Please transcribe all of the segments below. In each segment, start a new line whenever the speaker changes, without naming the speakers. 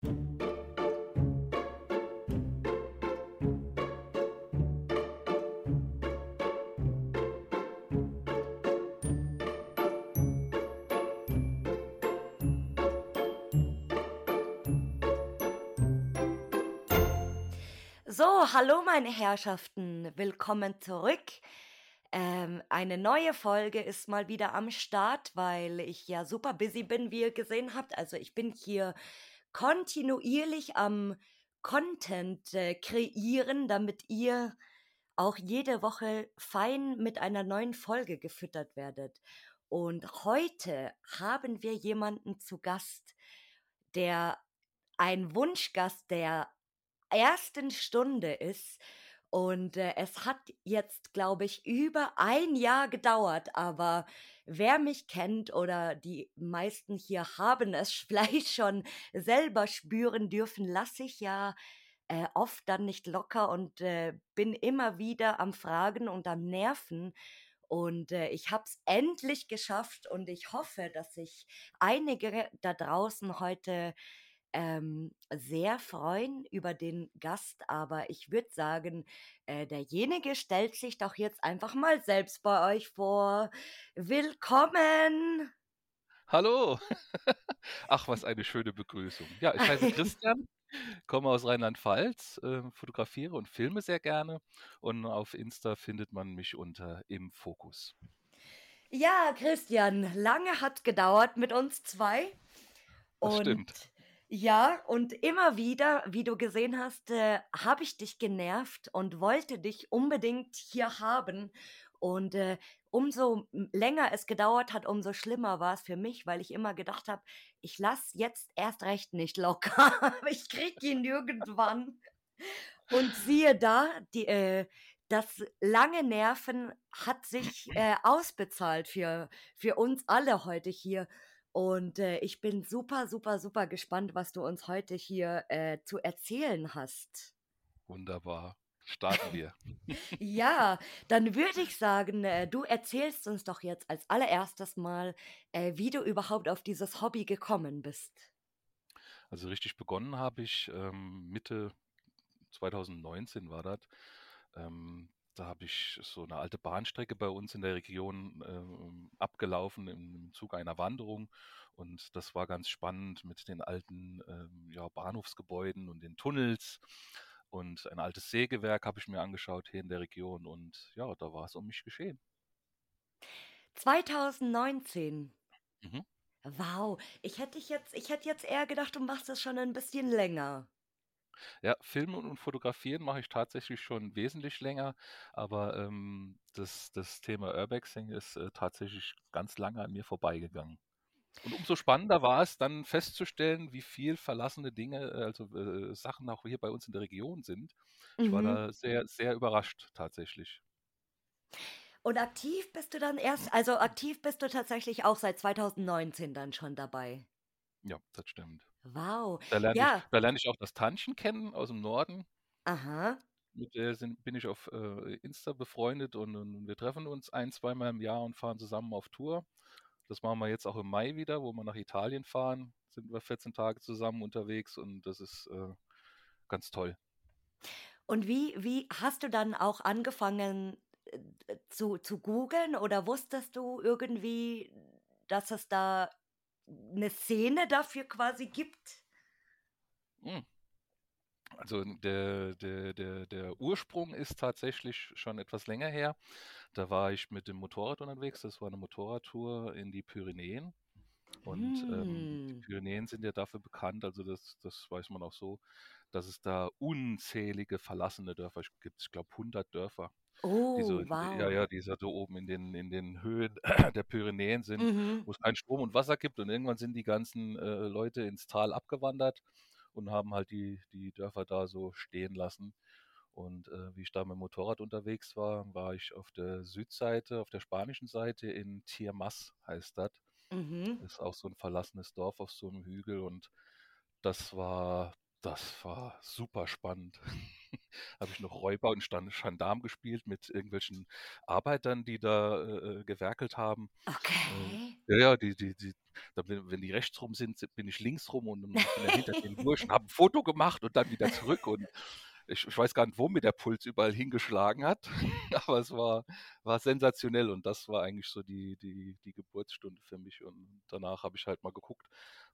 So, hallo meine Herrschaften, willkommen zurück. Ähm, eine neue Folge ist mal wieder am Start, weil ich ja super busy bin, wie ihr gesehen habt. Also ich bin hier kontinuierlich am Content äh, kreieren, damit ihr auch jede Woche fein mit einer neuen Folge gefüttert werdet. Und heute haben wir jemanden zu Gast, der ein Wunschgast der ersten Stunde ist. Und äh, es hat jetzt, glaube ich, über ein Jahr gedauert. Aber wer mich kennt oder die meisten hier haben es vielleicht schon selber spüren dürfen, lasse ich ja äh, oft dann nicht locker und äh, bin immer wieder am Fragen und am Nerven. Und äh, ich habe es endlich geschafft und ich hoffe, dass sich einige da draußen heute ähm, sehr freuen über den Gast, aber ich würde sagen, äh, derjenige stellt sich doch jetzt einfach mal selbst bei euch vor. Willkommen!
Hallo! Ach, was eine schöne Begrüßung. Ja, ich heiße Christian, komme aus Rheinland-Pfalz, äh, fotografiere und filme sehr gerne und auf Insta findet man mich unter im Fokus.
Ja, Christian, lange hat gedauert mit uns zwei.
Das
Und
stimmt.
Ja, und immer wieder, wie du gesehen hast, äh, habe ich dich genervt und wollte dich unbedingt hier haben. Und äh, umso länger es gedauert hat, umso schlimmer war es für mich, weil ich immer gedacht habe, ich lass jetzt erst recht nicht locker. ich krieg ihn irgendwann. Und siehe da, die, äh, das lange Nerven hat sich äh, ausbezahlt für, für uns alle heute hier. Und äh, ich bin super, super, super gespannt, was du uns heute hier äh, zu erzählen hast.
Wunderbar. Starten wir.
Ja, dann würde ich sagen, äh, du erzählst uns doch jetzt als allererstes mal, äh, wie du überhaupt auf dieses Hobby gekommen bist.
Also richtig begonnen habe ich ähm, Mitte 2019 war das. Ähm, da habe ich so eine alte Bahnstrecke bei uns in der Region ähm, abgelaufen im, Zuge einer Wanderung. Und das war ganz spannend mit den alten ähm, ja, Bahnhofsgebäuden und den Tunnels. Und ein altes Sägewerk habe ich mir angeschaut hier in der Region. Und ja, da war es um mich geschehen.
2019.
Mhm.
Wow, ich hätte jetzt, ich hätte jetzt eher gedacht, du machst das schon ein bisschen länger.
Ja, Filmen und Fotografieren mache ich tatsächlich schon wesentlich länger, aber ähm, das, das Thema Urbexing ist äh, tatsächlich ganz lange an mir vorbeigegangen. Und umso spannender war es dann festzustellen, wie viel verlassene Dinge, äh, also äh, Sachen auch hier bei uns in der Region sind. Ich war
Mhm.
da sehr, sehr überrascht tatsächlich.
Und aktiv bist du dann erst, also aktiv bist du tatsächlich auch seit 2019 dann schon dabei.
Ja, das stimmt.
Wow.
Da lerne ich,
Ja,
da lerne ich auch das Tantchen kennen aus dem Norden.
aha.
Mit der sind, bin ich auf äh, Insta befreundet und, und wir treffen uns ein, zweimal im Jahr und fahren zusammen auf Tour. Das machen wir jetzt auch im Mai wieder, wo wir nach Italien fahren. Sind wir 14 Tage zusammen unterwegs und das ist äh, ganz toll.
Und wie, wie hast du dann auch angefangen äh, zu, zu googeln oder wusstest du irgendwie, dass es da eine Szene dafür quasi gibt?
Mm. Also der, der, der, der Ursprung ist tatsächlich schon etwas länger her. Da war ich mit dem Motorrad unterwegs. Das war eine Motorradtour in die Pyrenäen. Und ähm, die
Hm.
Pyrenäen sind ja dafür bekannt, also das, das weiß man auch so, dass es da unzählige verlassene Dörfer gibt. Ich glaube 100 Dörfer, die so,
Oh,
in, ja,
wow.
ja, die so oben in den, in den Höhen der Pyrenäen sind,
Mhm.
wo es kein Strom und Wasser gibt. Und irgendwann sind die ganzen äh, Leute ins Tal abgewandert und haben halt die, die Dörfer da so stehen lassen. Und äh, wie ich da mit dem Motorrad unterwegs war, war ich auf der Südseite, auf der spanischen Seite in Tiermas, heißt das.
Mhm.
Ist auch so ein verlassenes Dorf auf so einem Hügel und das war, das war super spannend. habe ich noch Räuber und Stan- Gendarm gespielt mit irgendwelchen Arbeitern, die da äh, äh, gewerkelt haben. Äh,
Okay.
ja, ja, die, die, die, wenn die rechts rum sind, bin ich links rum und dann bin ich hinter den durch und habe ein Foto gemacht und dann wieder zurück und ich, ich weiß gar nicht, wo mir der Puls überall hingeschlagen hat, aber es war, war sensationell und das war eigentlich so die, die, die Geburtsstunde für mich und danach habe ich halt mal geguckt,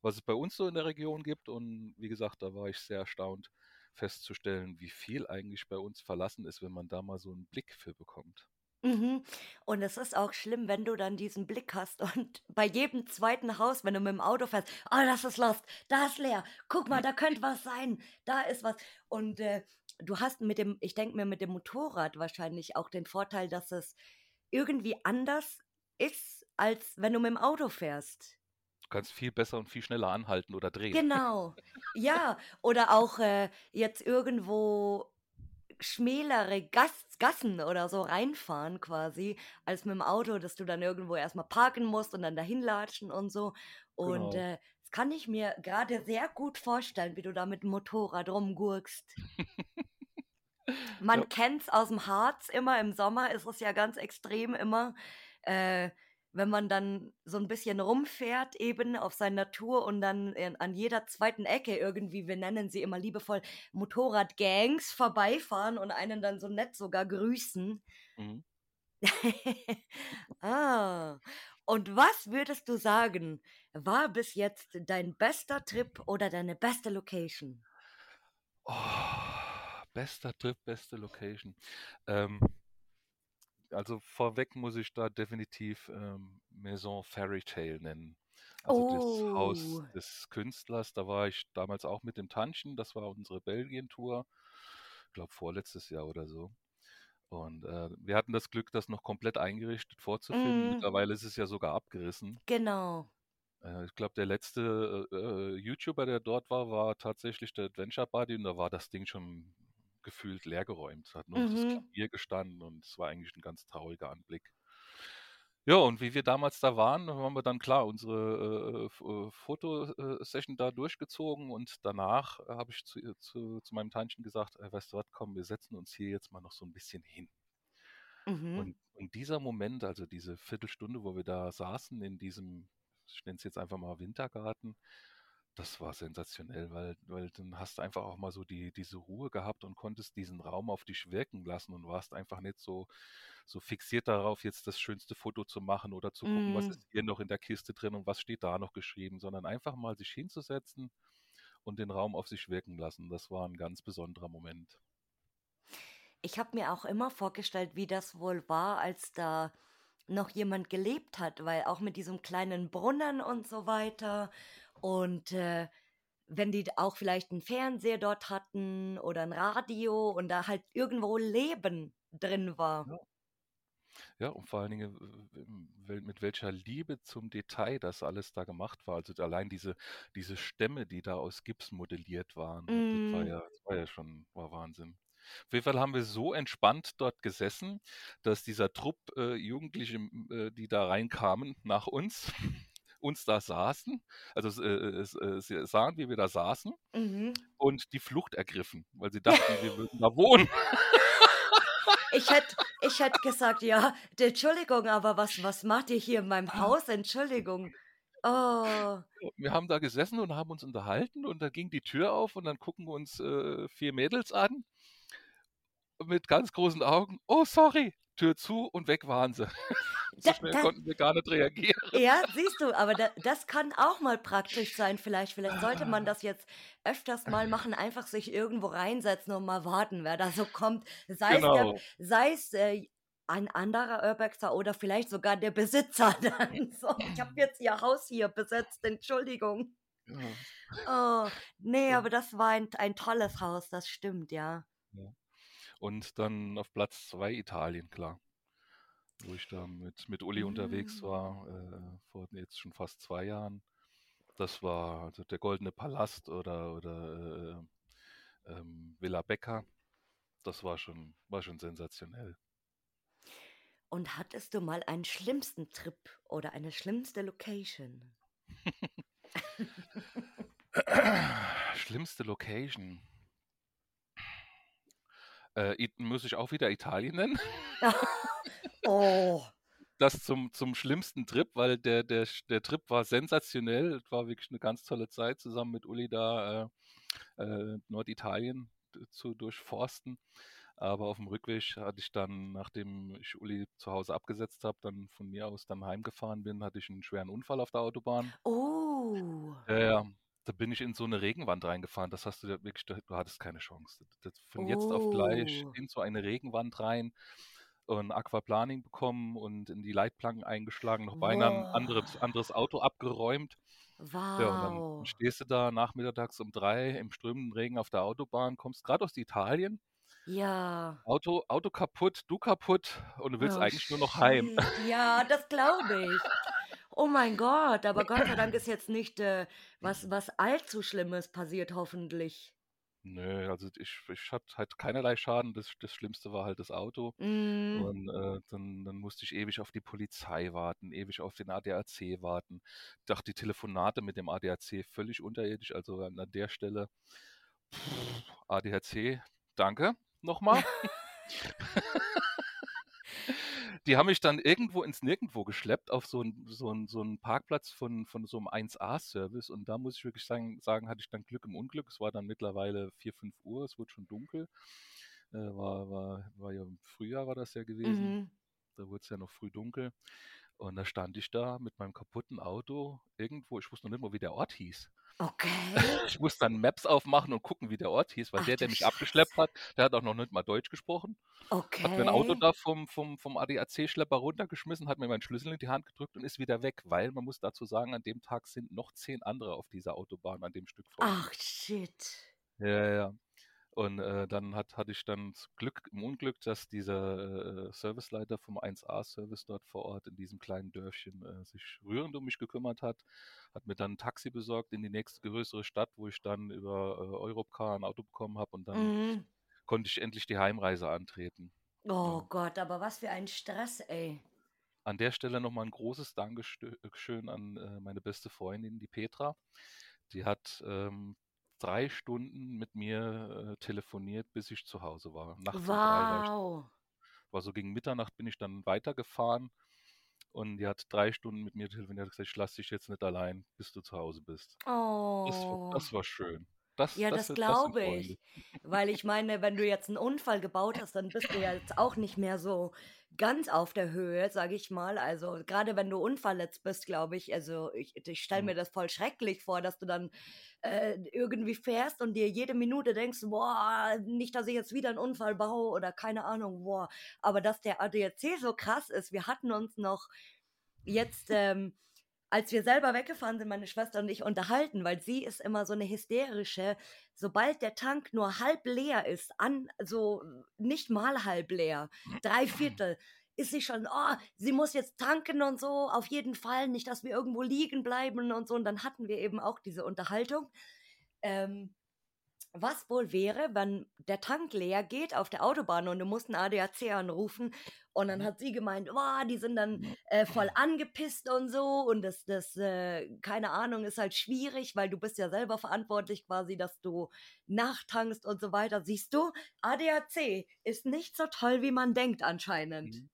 was es bei uns so in der Region gibt und wie gesagt, da war ich sehr erstaunt festzustellen, wie viel eigentlich bei uns verlassen ist, wenn man da mal so einen Blick für bekommt.
Mhm. Und es ist auch schlimm, wenn du dann diesen Blick hast und bei jedem zweiten Haus, wenn du mit dem Auto fährst, oh, das ist lost, da ist leer, guck mal, da könnte was sein, da ist was. Und äh, du hast mit dem, ich denke mir, mit dem Motorrad wahrscheinlich auch den Vorteil, dass es irgendwie anders ist, als wenn du mit dem Auto fährst.
Du kannst viel besser und viel schneller anhalten oder drehen.
Genau. Ja, oder auch äh, jetzt irgendwo schmälere Gas Gassen oder so reinfahren quasi, als mit dem Auto, dass du dann irgendwo erstmal parken musst und dann dahin latschen und so. Und
Genau.
äh, das kann ich mir gerade sehr gut vorstellen, wie du da mit dem Motorrad rumgurkst. Man
Ja.
kennt's aus dem Harz immer, im Sommer ist es ja ganz extrem immer, äh, wenn man dann so ein bisschen rumfährt eben auf seiner Tour und dann in, an jeder zweiten Ecke irgendwie, wir nennen sie immer liebevoll Motorradgangs, vorbeifahren und einen dann so nett sogar grüßen.
Mhm.
ah, und was würdest du sagen, war bis jetzt dein bester Trip oder deine beste Location?
Oh, bester Trip, beste Location. Ähm, also vorweg muss ich da definitiv ähm, Maison Fairy Tale nennen. Also das Haus
Oh.
des Künstlers, da war ich damals auch mit dem Tantchen, das war unsere Belgien-Tour, ich glaube vorletztes Jahr oder so. Und äh, wir hatten das Glück, das noch komplett eingerichtet vorzufinden.
Mm,
Mittlerweile ist es ja sogar abgerissen.
genau.
Äh, ich glaube, der letzte äh, äh, YouTuber, der dort war, war tatsächlich der Adventure Buddy und da war das Ding schon gefühlt leergeräumt. Es hat nur das
Mhm.
Klavier gestanden und es war eigentlich ein ganz trauriger Anblick. Ja, und wie wir damals da waren, haben wir dann klar unsere äh, F- äh, Fotosession da durchgezogen und danach äh, habe ich zu, zu, zu meinem Tantchen gesagt, äh, weißt du was, komm, wir setzen uns hier jetzt mal noch so ein bisschen hin.
Mhm.
Und, und dieser Moment, also diese Viertelstunde, wo wir da saßen in diesem, ich nenne es jetzt einfach mal Wintergarten, das war sensationell, weil, weil dann hast du einfach auch mal so die, diese Ruhe gehabt und konntest diesen Raum auf dich wirken lassen und warst einfach nicht so, so fixiert darauf, jetzt das schönste Foto zu machen oder zu gucken, was
Mm.
ist hier noch in der Kiste drin und was steht da noch geschrieben, sondern einfach mal sich hinzusetzen und den Raum auf sich wirken lassen. Das war ein ganz besonderer Moment.
Ich habe mir auch immer vorgestellt, wie das wohl war, als da noch jemand gelebt hat, weil auch mit diesem kleinen Brunnen und so weiter und äh, wenn die auch vielleicht einen Fernseher dort hatten oder ein Radio und da halt irgendwo Leben drin war.
Ja. Ja, und vor allen Dingen, mit welcher Liebe zum Detail das alles da gemacht war. Also allein diese, diese Stämme, die da aus Gips modelliert waren, das war
Mm,
ja, das war ja schon, war Wahnsinn. Auf jeden Fall haben wir so entspannt dort gesessen, dass dieser Trupp äh, Jugendliche, äh, die da reinkamen nach uns, uns da saßen, also äh, äh, äh, sie sahen, wie wir da saßen
mhm.
und die Flucht ergriffen, weil sie dachten, wir würden da wohnen.
Ich hätte ich hätt gesagt, ja, Entschuldigung, aber was, was macht ihr hier in meinem Haus? Entschuldigung. Oh,
Wir haben da gesessen und haben uns unterhalten und da ging die Tür auf und dann gucken uns äh, vier Mädels an mit ganz großen Augen. Oh, sorry. Tür zu und weg waren sie. So
da,
schnell
da,
konnten wir gar nicht reagieren.
Ja, siehst du, aber da, das kann auch mal praktisch sein. Vielleicht, vielleicht sollte man das jetzt öfters mal machen, einfach sich irgendwo reinsetzen und mal warten, wer da so kommt. Sei es, der,
Genau.
sei es äh, ein anderer Urbexer oder vielleicht sogar der Besitzer dann. So, ich habe jetzt ihr Haus hier besetzt, Entschuldigung.
Ja.
Oh, nee, aber das war ein, ein tolles Haus, das stimmt, ja.
Und dann auf Platz zwei Italien, klar. Wo ich da mit, mit Uli unterwegs
Mm.
war, äh, vor jetzt schon fast zwei Jahren. Das war also der Goldene Palast oder, oder äh, ähm, Villa Becker. Das war schon, war schon sensationell.
Und hattest du mal einen schlimmsten Trip oder eine schlimmste Location?
Schlimmste Location. Äh, muss ich auch wieder Italien nennen?
Oh.
Das zum zum schlimmsten Trip, weil der der der Trip war sensationell. Es war wirklich eine ganz tolle Zeit, zusammen mit Uli da, äh, äh, Norditalien zu durchforsten. Aber auf dem Rückweg hatte ich dann, nachdem ich Uli zu Hause abgesetzt habe, dann von mir aus dann heimgefahren bin, hatte ich einen schweren Unfall auf der Autobahn.
Oh.
Ja, ja. Da bin ich in so eine Regenwand reingefahren. Das hast du ja wirklich du hattest keine Chance. Das von jetzt auf gleich
Oh.
in so eine Regenwand rein und Aquaplaning bekommen und in die Leitplanken eingeschlagen, noch beinahe 'n anderes anderes Auto abgeräumt. Ja, und dann
Wow.
stehst du da nachmittags um 3 im strömenden Regen auf der Autobahn, kommst grad aus Italien
Ja.
Auto Auto kaputt, du kaputt und du willst
Oh,
eigentlich nur noch heim.
Ja, das glaube ich. Oh mein Gott, aber Gott sei Dank ist jetzt nicht, äh, was was allzu Schlimmes passiert, hoffentlich.
Nö, also ich ich hatte halt keinerlei Schaden. Das das Schlimmste war halt das Auto.
Mhm.
Und, äh, dann dann musste ich ewig auf die Polizei warten, ewig auf den ADAC warten. Dachte, die Telefonate mit dem ADAC völlig unterirdisch. Also an der Stelle ADAC, danke noch mal. Die haben mich dann irgendwo ins Nirgendwo geschleppt auf so 'n so so 'n Parkplatz von von so 'nem 1A-Service und da muss ich wirklich sagen sagen, hatte ich dann Glück im Unglück. Es war dann mittlerweile 4, 5:00, es wurde schon dunkel. Äh, war war war ja im Frühjahr war das ja gewesen.
Mhm.
Da wurd's ja noch früh dunkel. Und da stand ich da mit meinem kaputten Auto irgendwo, ich wusste noch nicht mal, wie der Ort hieß.
Okay.
Ich musste dann Maps aufmachen und gucken, wie der Ort hieß, weil
Ach
der, der mich abgeschleppt
Scheiße.
hat, der hat auch noch nicht mal Deutsch gesprochen. Hat mir 'n Auto
Okay.
da vom vom vom ADAC-Schlepper runtergeschmissen, hat mir meinen Schlüssel in die Hand gedrückt und ist wieder weg, weil man muss dazu sagen, an dem Tag sind noch 10 andere auf dieser Autobahn an dem Stück vor.
Ach, shit.
Ja, ja. Und, äh, dann hat hatte ich dann Glück im Unglück, dass dieser, äh, Serviceleiter vom 1A-Service dort vor Ort in diesem kleinen Dörfchen, äh, sich rührend um mich gekümmert hat. Hat mir dann 'n Taxi besorgt in die nächste größere Stadt, wo ich dann über, äh, Europcar 'n Auto bekommen habe und dann
Mhm.
konnte ich endlich die Heimreise antreten.
Oh
Ja.
Gott, aber was für ein Stress, ey.
An der Stelle noch mal 'n großes Dankeschö schön an, äh, meine beste Freundin, die Petra. Die hat, ähm, 3 Stunden mit mir, äh, telefoniert, bis ich zu Hause war. Nachts um 3 war ich
Wow.
war so gegen Mitternacht bin ich dann weitergefahren und die hat 3 Stunden mit mir telefoniert, hat gesagt: „Ich lasse dich jetzt nicht allein, bis du zu Hause bist.“ Das war
Oh.
das war schön. Das
Ja,
das
das
das
glaube ich. Weil ich meine, wenn du jetzt 'n Unfall gebaut hast, dann bist du ja jetzt auch nicht mehr so ganz auf der Höhe, sage ich mal. Also, grade wenn du unverletzt bist, glaube ich also, ich ich stelle
Mhm.
mir das voll schrecklich vor, dass du dann, äh, irgendwie fährst und dir jede Minute denkst: „Boah, nicht, dass ich jetzt wieder 'n Unfall baue“ oder keine Ahnung, boah. Aber dass der ADAC so krass ist wir hatten uns noch jetzt, ähm, als wir selber weggefahren sind, meine Schwester und ich, unterhalten, weil sie ist immer so 'ne hysterische sobald der Tank nur halb leer ist, an so nicht mal halb leer, 3/4, ist sie schon: „Oh, sie muss jetzt tanken und so, auf jeden Fall, nicht, dass wir irgendwo liegen bleiben“ und so. Und dann hatten wir eben auch diese Unterhaltung, ähm, was wohl wäre, wenn der Tank leer geht auf der Autobahn und du musst 'n ADAC anrufen. Und dann
Mhm.
hat sie gemeint: „Oh, die sind dann, äh, voll angepisst und so und das das, äh keine Ahnung, ist halt schwierig, weil du bist ja selber verantwortlich quasi, dass du nachtankst und so weiter.“ Siehst du, ADAC ist nicht so toll, wie man denkt anscheinend.
Mhm.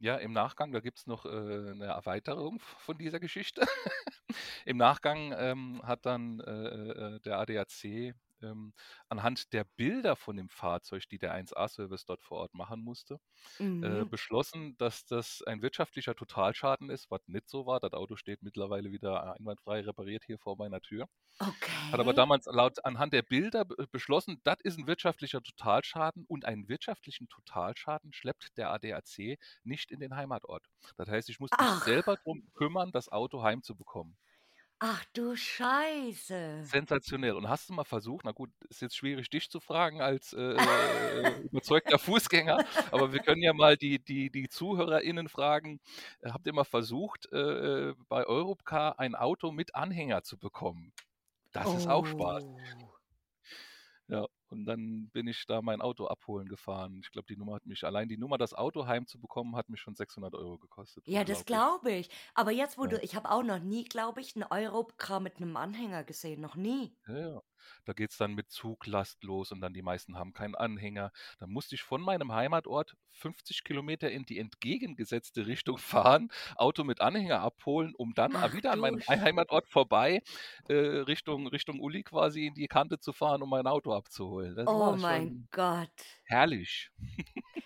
Ja, im Nachgang, da gibt's noch, äh, 'ne Erweiterung von dieser Geschichte. Im Nachgang, ähm, hat dann, äh, äh, der ADAC, ähm, anhand der Bilder von dem Fahrzeug, die der 1A-Service dort vor Ort machen musste, äh,
Mhm.
beschlossen, dass das ein wirtschaftlicher Totalschaden ist, was nicht so war. Das Auto steht mittlerweile wieder einwandfrei repariert hier vor meiner Tür. Hat aber
Okay.
damals laut anhand der Bilder be beschlossen, das ist 'n wirtschaftlicher Totalschaden und einen wirtschaftlichen Totalschaden schleppt der ADAC nicht in den Heimatort. Das heißt, ich muss mich selber
Ach.
drum kümmern, das Auto heimzubekommen.
Ach du Scheiße.
Sensationell. Und hast du mal versucht na gut, ist jetzt schwierig, dich zu fragen als, äh, äh, überzeugter Fußgänger, aber wir können ja mal die die die ZuhörerInnen fragen: Äh, habt ihr mal versucht, äh, äh, bei Europcar ein Auto mit Anhänger zu bekommen? Das ist auch Spaß.
Oh.
Ja, und dann bin ich da mein Auto abholen gefahren. Ich glaube, die Nummer hat mich allein die Nummer, das Auto heimzubekommen, hat mich schon 600 € gekostet.
Ja, das glaube ich. Aber jetzt, wo
Ja.
du ich habe auch noch nie, glaube ich, 'n Europcar mit 'nem Anhänger gesehen, noch nie.
Ja, ja. Da geht es dann mit Zuglast los und dann die meisten haben keinen Anhänger. Dann musste ich von meinem Heimatort 50 Kilometer in die entgegengesetzte Richtung fahren, Auto mit Anhänger abholen, um dann
Ach
wieder an meinem Heimatort vorbei äh, Richtung, Richtung Uli quasi in die Kante zu fahren, um mein Auto abzuholen. Das
Oh mein Gott.
herrlich.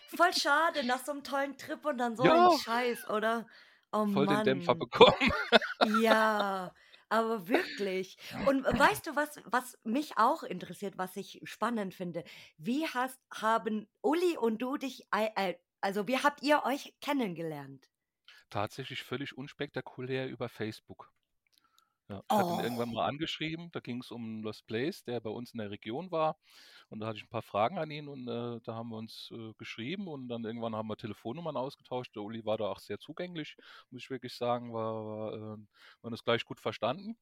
Voll schade nach so einem tollen Trip und dann so ein
Ja,
Scheiß, oder? Oh
voll den Dämpfer
Mann.
bekommen.
Ja, aber wirklich. Und weißt du, was was mich auch interessiert, was ich spannend finde? Wie hast haben Uli und du dich also wie habt ihr euch kennengelernt?
Tatsächlich völlig unspektakulär über Facebook. Ja, ich hatte ihn irgendwann
Oh.
mal angeschrieben, da ging es um Lost Place, der bei uns in der Region war. Und da hatte ich ein paar Fragen an ihn und äh, da haben wir uns äh, geschrieben und dann irgendwann haben wir Telefonnummern ausgetauscht. Der Uli war da auch sehr zugänglich, muss ich wirklich sagen, war, war, äh, wir haben das gleich gut verstanden.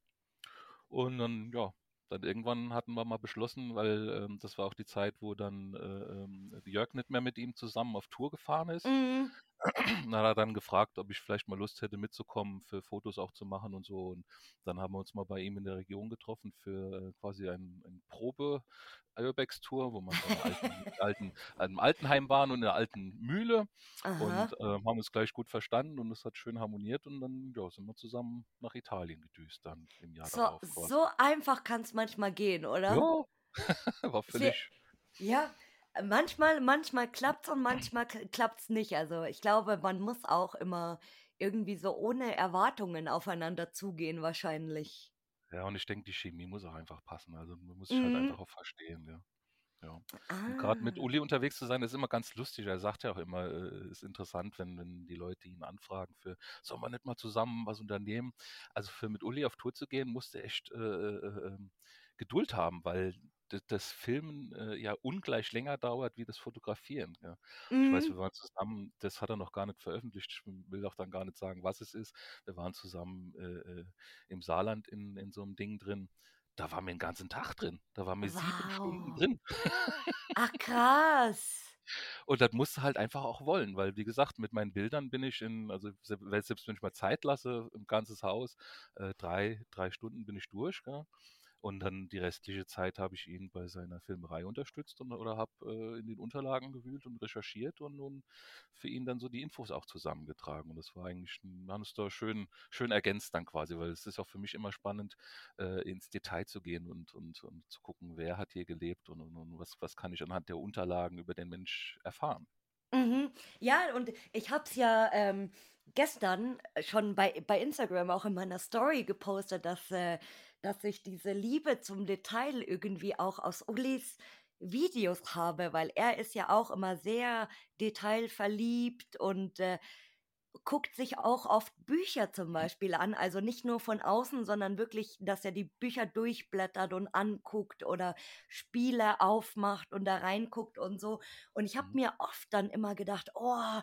Und dann, ja, dann irgendwann hatten wir mal beschlossen, weil ähm, das war auch die Zeit, wo dann äh, ähm, Jörg nicht mehr mit ihm zusammen auf Tour gefahren ist.
Mhm.
Dann hat er dann gefragt, ob ich vielleicht mal Lust hätte mitzukommen, für Fotos auch zu machen und so. Und dann haben wir uns mal bei ihm in der Region getroffen für äh, quasi ein, ein Probe Urbex-Tour, wo wir in einer alten, alten, einem Altenheim waren und in einer alten Mühle und
Aha.
äh, haben uns gleich gut verstanden und es hat schön harmoniert und dann ja, sind wir zusammen nach Italien gedüst dann im Jahr
So
darauf quasi.
so einfach kann's manchmal gehen, oder?
Ja, war völlig,
ja, manchmal manchmal klappt's und manchmal k klappt's nicht. Also, ich glaube, man muss auch immer irgendwie so ohne Erwartungen aufeinander zugehen wahrscheinlich.
ja, und ich denke, die Chemie muss auch einfach passen. Also man muss sich halt
Mhm.
einfach auch verstehen, ja. Ja. Und gerade mit
Ah.
Uli unterwegs zu sein, ist immer ganz lustig. Er sagt ja auch immer, äh, ist interessant, wenn, wenn die Leute ihn anfragen für, sollen wir nicht mal zusammen was unternehmen? Also für mit Uli auf Tour zu gehen, musste echt äh, äh, ähm, Geduld haben, weil das Filmen äh, ja ungleich länger dauert wie das Fotografieren. Ja. Ich weiß, wir
Mhm.
waren zusammen, das hat er noch gar nicht veröffentlicht. Ich will auch dann gar nicht sagen, was es ist. Wir waren zusammen äh, äh, im Saarland in, in so einem Ding drin. Da waren wir den ganzen Tag drin. Da waren wir sieben Stunden
Wow.
drin.
Ach krass.
Und das musst du halt einfach auch wollen, weil wie gesagt, mit meinen Bildern bin ich in, also selbst wenn ich mal Zeit lasse, im ganzes Haus, äh, drei, drei Stunden bin ich durch, gell? Und dann die restliche Zeit habe ich ihn bei seiner Filmerei unterstützt und, oder habe äh, in den Unterlagen gewühlt und recherchiert und, und für ihn dann so die Infos auch zusammengetragen. Und das war eigentlich, ein- wir haben es da schön, schön ergänzt dann quasi, weil es ist auch für mich immer spannend, äh, ins Detail zu gehen und, und, und zu gucken, wer hat hier gelebt und, und, und was, was kann ich anhand der Unterlagen über den Mensch erfahren.
Mhm. Ja, und ich habe es ja, ähm, gestern schon bei bei Instagram auch in meiner Story gepostet, dass, äh dass ich diese Liebe zum Detail irgendwie auch aus Ulis Videos habe, weil er ist ja auch immer sehr detailverliebt und, äh, guckt sich auch oft Bücher zum. Beispiel an. Also, nicht nur von außen, sondern wirklich, dass er die Bücher durchblättert und anguckt oder Spiele aufmacht und da reinguckt und so. Und ich habe
Mhm.
mir oft dann immer gedacht: „Oh“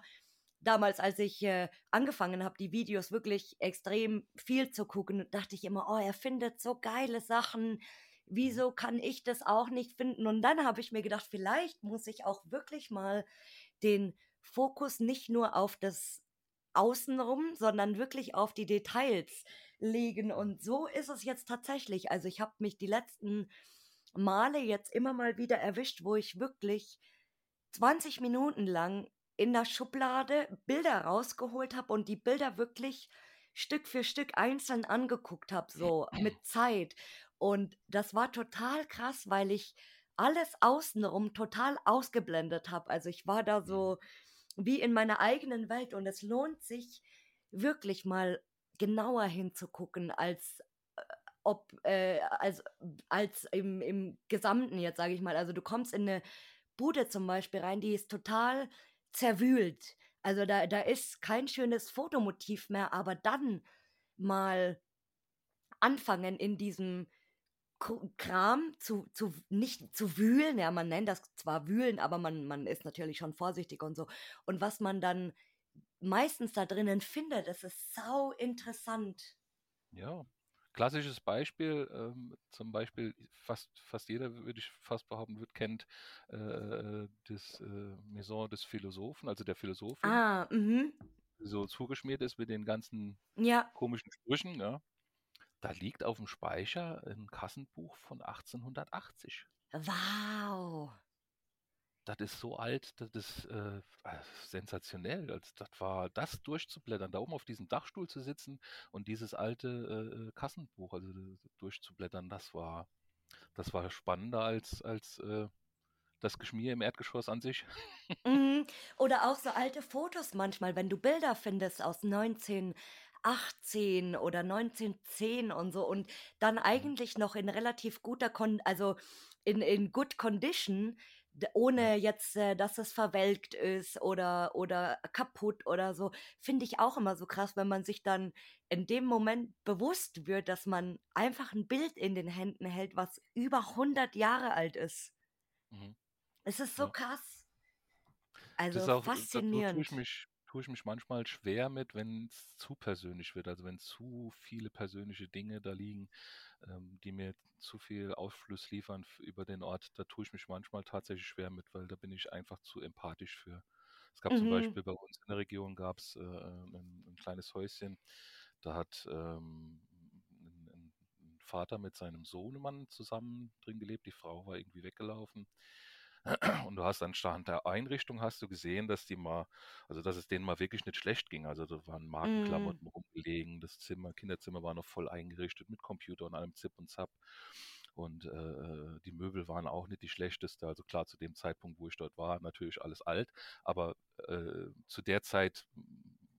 damals, als ich, äh, angefangen habe, die Videos wirklich extrem viel zu gucken, dachte ich immer: „Oh, er findet so geile Sachen.
Mhm.
Wieso kann ich das auch nicht finden?“ Und dann habe ich mir gedacht: „Vielleicht muss ich auch wirklich mal den Fokus nicht nur auf das Außenrum, sondern wirklich auf die Details legen.“
Mhm.
Und so ist es jetzt tatsächlich. Also, ich habe mich die letzten Male jetzt immer mal wieder erwischt, wo ich wirklich 20 Minuten lang in der Schublade Bilder rausgeholt habe und die Bilder wirklich Stück für Stück einzeln angeguckt habe, so mit Zeit. Und das war total krass, weil ich alles außenrum total ausgeblendet habe. Also, ich war da
Mhm.
so wie in meiner eigenen Welt und es lohnt sich wirklich mal genauer hinzugucken als ob äh, als als im im Gesamten jetzt, sage ich mal. Also, du kommst in 'ne Bude zum Beispiel rein, die ist total zerwühlt. Also, da da ist kein schönes Fotomotiv mehr, aber dann mal anfangen, in diesem Kram zu zu nicht zu wühlen. Ja, man nennt das zwar wühlen, aber man man ist natürlich schon vorsichtig und so. Und was man dann meistens da drinnen findet, das ist sau interessant.
Ja, klassisches Beispiel, ähm, zum Beispiel fast, fast jeder, würde ich fast behaupten, wird, kennt äh, das äh, Maison des Philosophen, also der Philosophin,
Ah, mhm.
so zugeschmiert ist mit den ganzen
Ja.
komischen Sprüchen, ja. da liegt auf dem Speicher ein Kassenbuch von 1880.
Wow.
Das ist so alt, das ist äh, äh, sensationell. Also das war das durchzublättern, da oben auf diesem Dachstuhl zu sitzen und dieses alte äh, äh Kassenbuch also durchzublättern, das war das war spannender als als äh, das Geschmier im Erdgeschoss an sich.
Mhm. Oder auch so alte Fotos manchmal, wenn du Bilder findest aus 1918 oder 1910 und so und dann
Mhm.
eigentlich noch in relativ guter Kon also in in good condition. Ohne jetzt, äh, dass es verwelkt ist oder oder kaputt oder so, finde ich auch immer so krass, wenn man sich dann in dem Moment bewusst wird, dass man einfach 'n Bild in den Händen hält, was über 100 Jahre alt ist.
Mhm.
Es ist so
Ja.
krass.
Das
Also,
auch äh, da tue ich
faszinierend.
mich tue ich mich manchmal schwer mit, wenn's zu persönlich wird. Also, wenn zu viele persönliche Dinge da liegen, ähm, die mir zu viel Aufschluss liefern über den Ort, da tue ich mich manchmal tatsächlich schwer mit, weil da bin ich einfach zu empathisch für. Es gab zum
Mhm.
Beispiel bei uns in der Region gab's, äh, äh, 'nen 'n kleines Häuschen, da hat, ähm, 'n 'n 'n Vater mit seinem Sohnemann zusammen drin gelebt. Die Frau war irgendwie weggelaufen. Und du hast anhand der Einrichtung hast du gesehen, dass die mal also, dass es denen mal wirklich nicht schlecht ging. Also, da waren
Mhm.
Markenklamotten rumgelegen, das Zimmer Kinderzimmer war noch voll eingerichtet mit Computer und allem Zip und Zap. Und, äh, äh, die Möbel waren auch nicht die schlechteste. Also, klar, zu dem Zeitpunkt, wo ich dort war, natürlich alles alt, aber, äh, zu der Zeit,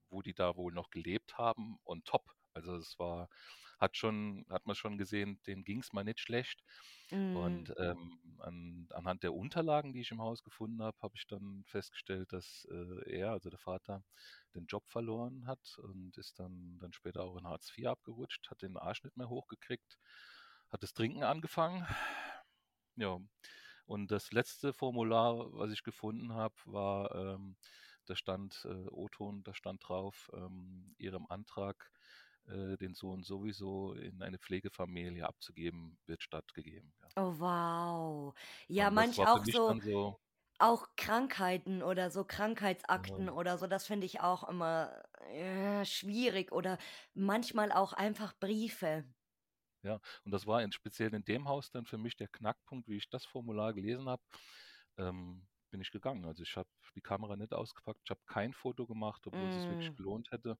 wo die da wohl noch gelebt haben, on top. Also, es war hat schon hat man schon gesehen, denen ging's mal nicht schlecht.
Mhm.
Und, ähm, an anhand der Unterlagen, die ich im Haus gefunden habe, habe ich dann festgestellt, dass, äh, er, also der Vater, den Job verloren hat und ist dann dann später auch in Hartz IV abgerutscht, hat den Arsch nicht mehr hochgekriegt, hat das Trinken angefangen. Ja, und das letzte Formular, was ich gefunden habe, war, ähm da stand, äh, O-Ton, da stand drauf, ähm: „Ihrem Antrag, äh, den Sohn sowieso in eine Pflegefamilie abzugeben, wird stattgegeben“, ja.
Oh, wow. Ja,
Und
manch auch so
so
auch Krankheiten oder so Krankheitsakten
Ja.
oder so, das finde ich auch immer, äh, schwierig oder manchmal auch einfach Briefe.
Ja, und das war in speziell in dem Haus dann für mich der Knackpunkt, wie ich das Formular gelesen habe, ähm, bin ich gegangen. Also, ich habe die Kamera nicht ausgepackt, ich habe kein Foto gemacht, obwohl sich's wirklich
Mhm.
gelohnt hätte,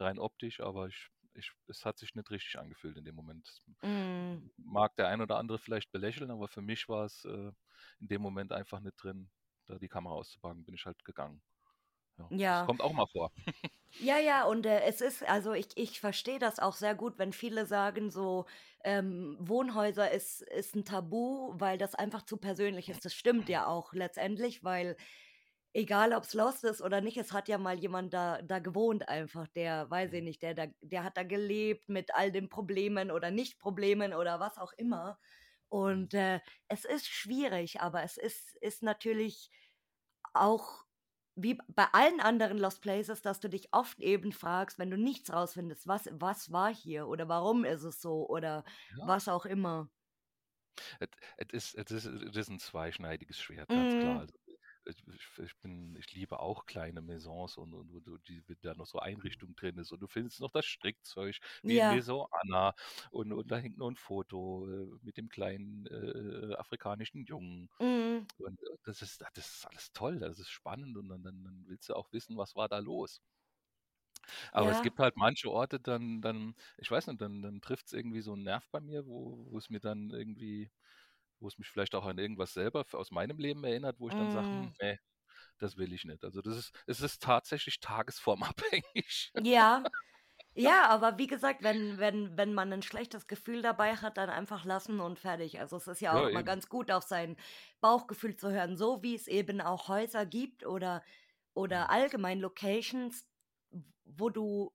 rein optisch, aber ich ich es hat sich nicht richtig angefühlt in dem Moment.
Mhm.
M mag der ein oder andere vielleicht belächeln, aber für mich war's, äh, in dem Moment einfach nicht drin, da die Kamera auszupacken, bin ich halt gegangen. Ja, das
Ja.
kommt auch mal vor.
Ja, ja, und, äh, es ist also, ich ich verstehe das auch sehr gut, wenn viele sagen so, ähm, Wohnhäuser ist ist 'n Tabu, weil das einfach zu persönlich ist. Das stimmt ja auch letztendlich, weil egal ob's lost ist oder nicht, es hat ja mal jemand da da gewohnt einfach, der weiß ich
Mhm.
nicht, der da der hat da gelebt mit all den Problemen oder Nicht-Problemen oder was auch immer.
Mhm.
Und, äh, es ist schwierig, aber es ist ist natürlich auch wie bei allen anderen Lost Places, dass du dich oft eben fragst, wenn du nichts rausfindest: „Was was war hier oder warum ist es so?“ oder
Ja.
was auch immer.
Et ist et ist es ist 'n zweischneidiges Schwert, ganz klar.
Mhm.
Also, ich liebe auch kleine Maisons und und und und die da noch so Einrichtung drin ist und du findest noch das Strickzeug wie
Ja.
Maison Anna und und da hängt noch 'n Foto, äh, mit dem kleinen, äh, afrikanischen Jungen.
Mhm.
Und, äh, das ist das ist alles toll, das ist spannend und dann dann dann willst du auch wissen, was war da los? Aber es
Ja.
gibt halt manche Orte, dann dann ich weiß nicht, dann dann trifft's irgendwie so 'n Nerv bei mir, wo wo es mir dann irgendwie wo es mich vielleicht auch an irgendwas selber aus meinem Leben erinnert, wo ich dann sage: „Hm,
Mhm.
ne, das will ich nicht.“ Also, das ist es ist tatsächlich tagesformabhängig.
Ja. Ja, aber wie gesagt, wenn wenn wenn man 'nen schlechtes Gefühl dabei hat, dann einfach lassen und fertig. Also, es ist ja auch
Ja,
immer
eben.
ganz gut, auf sein Bauchgefühl zu hören, so wie es eben auch Häuser gibt oder oder
Mhm.
allgemein Locations, wo du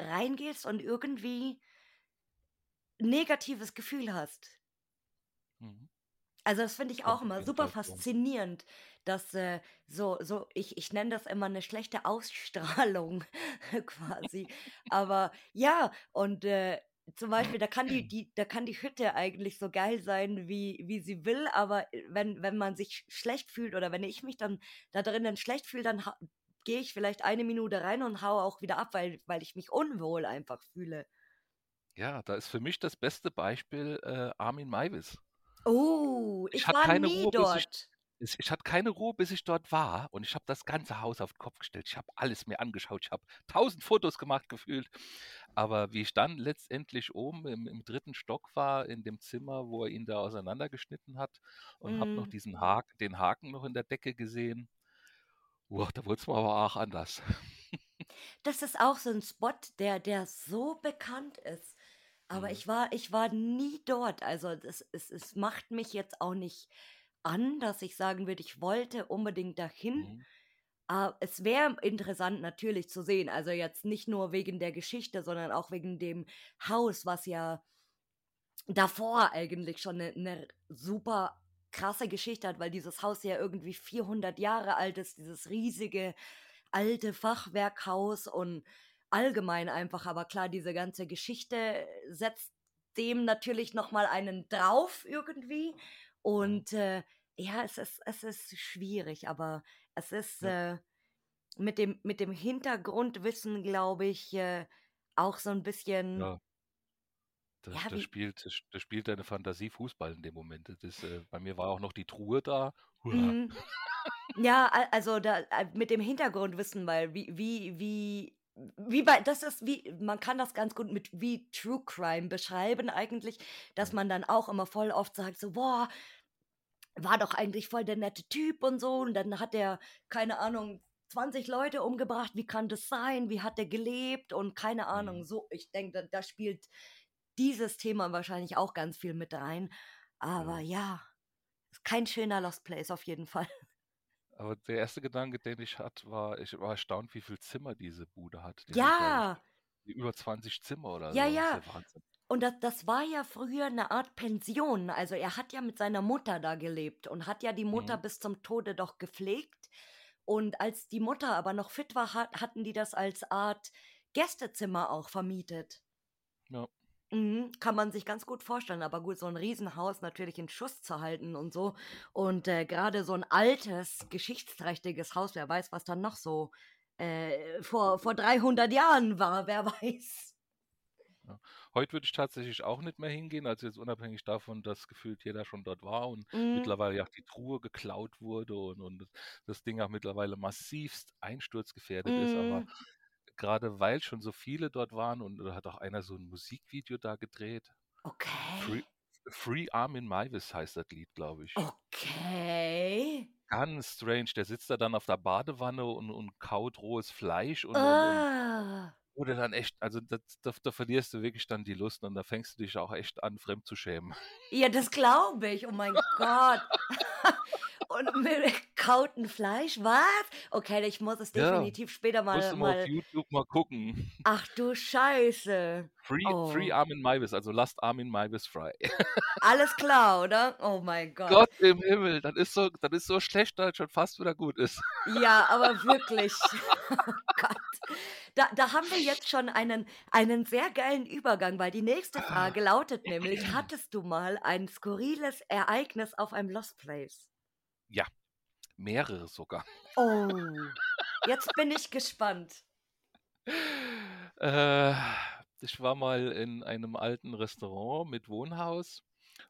reingehst und irgendwie negatives Gefühl hast.
Mhm.
Also, das finde ich auch immer super faszinierend, dass, äh, so so ich ich nenne das immer 'ne schlechte Ausstrahlung quasi. Aber ja, und, äh, zum Beispiel, da kann die die da kann die Hütte eigentlich so geil sein, wie wie sie will, aber, äh, wenn wenn man sich sch schlecht fühlt oder wenn ich mich dann da drinnen schlecht fühle, dann gehe ich vielleicht eine Minute rein und haue auch wieder ab, weil weil ich mich unwohl einfach fühle.
Ja, da ist für mich das beste Beispiel, äh, Armin Meiwes.
Oh,
Ich
ich war
keine
nie
Ruhe,
dort.
ich ich hatte keine Ruhe, bis ich dort war und ich habe das ganze Haus auf 'n Kopf gestellt. Ich habe alles mir angeschaut. Ich habe 1.000 Fotos gemacht gefühlt. Aber wie ich dann letztendlich oben im im 3. Stock war in dem Zimmer, wo er ihn da auseinandergeschnitten hat und habe noch
Mhm.
diesen Haken den Haken noch in der Decke gesehen. Uah, da wurd's mir aber auch anders.
Das ist auch so 'n Spot, der der so bekannt ist. Aber
Mhm.
ich war ich war nie dort. Also, das es es macht mich jetzt auch nicht an, dass ich sagen würde, ich wollte unbedingt dahin.
Mhm.
Ah, es wäre interessant natürlich zu sehen. Also, jetzt nicht nur wegen der Geschichte, sondern auch wegen dem Haus, was ja davor eigentlich schon 'ne 'ne super krasse Geschichte hat, weil dieses Haus ja irgendwie 400 Jahre alt ist, dieses riesige alte Fachwerkhaus und allgemein einfach aber klar, diese ganze Geschichte setzt dem natürlich noch mal einen drauf irgendwie. Und, äh, ja, es ist es ist schwierig, aber es ist,
Ja.
äh, mit dem mit dem Hintergrundwissen, glaube ich, äh, auch so 'n bisschen
Ja. Da
ja,
da
wie
spielt da da spielt deine Fantasie Fußball in dem Moment. Das, äh bei mir war auch noch die Truhe da.
Mhm. Ja, also, da äh, mit dem Hintergrundwissen, weil wie wie wie wie bei das ist wie man kann das ganz gut mit wie True Crime beschreiben eigentlich, dass man dann auch immer voll oft sagt so: „Boah, war doch eigentlich voll der nette Typ und so und dann hat der, keine Ahnung, 20 Leute umgebracht. Wie kann das sein? Wie hat der gelebt?“ Und keine Ahnung,
Mhm.
so ich denke, da da spielt dieses Thema wahrscheinlich auch ganz viel mit rein. Aber
Ja.
ist kein schöner Lost Place auf jeden Fall.
Aber der erste Gedanke, den ich hatte, war ich war erstaunt, wie viel Zimmer diese Bude hat. Die ja, über 20 Zimmer oder
Ja,
so.
Ja.
ja.
Und da das war ja früher 'ne Art Pension. Also, er hat ja mit seiner Mutter da gelebt und hat ja die Mutter
Mhm.
bis zum Tode doch gepflegt. Und als die Mutter aber noch fit war, hat hatten die das als Art Gästezimmer auch vermietet.
Ja.
Mhm, kann man sich ganz gut vorstellen. Aber gut, so 'n Riesenhaus natürlich in Schuss zu halten und so. Und, äh, grade so 'n altes, geschichtsträchtiges Haus, wer weiß, was da noch so, äh, vor vor 300 Jahren war, wer weiß.
Ja. Heute würde ich tatsächlich auch nicht mehr hingehen, also jetzt unabhängig davon, dass gefühlt jeder schon dort war und
Mhm.
mittlerweile ja auch die Truhe geklaut wurde und und das Ding auch mittlerweile massivst einsturzgefährdet ist. Aber
Mhm.
grade weil schon so viele dort waren und da hat auch einer so 'n Musikvideo da gedreht. Free
Okay.
Free Armin Meiwes heißt das Lied, glaube ich.
Okay.
Ganz strange. Der sitzt da dann auf der Badewanne und und kaut rohes Fleisch und und und
Ah.
Wo du dann echt also da da da verlierst du wirklich dann die Lust und da fängst du dich auch echt an, fremdzuschämen.
Ja, das glaube ich. Oh mein Gott. Und mit kautem Fleisch, was? Okay, ich muss es
Ja,
definitiv später
musst
mal
du mal auf
mal
YouTube mal gucken.
Ach du Scheiße.
Free Free
Oh.
Armin Meiwes, also lasst Armin Meiwes frei.
Alles klar, oder? Oh mein Gott.
Gott im Himmel, das ist so das ist so schlecht, dass es schon fast wieder gut ist.
Ja, aber wirklich. Oh Gott. Da da haben wir jetzt schon einen einen sehr geilen Übergang, weil die nächste Frage lautet nämlich: Hattest du mal ein skurriles Ereignis auf einem Lost Place?
Ja, mehrere sogar.
Oh, jetzt bin ich gespannt.
Äh, ich war mal in einem alten Restaurant mit Wohnhaus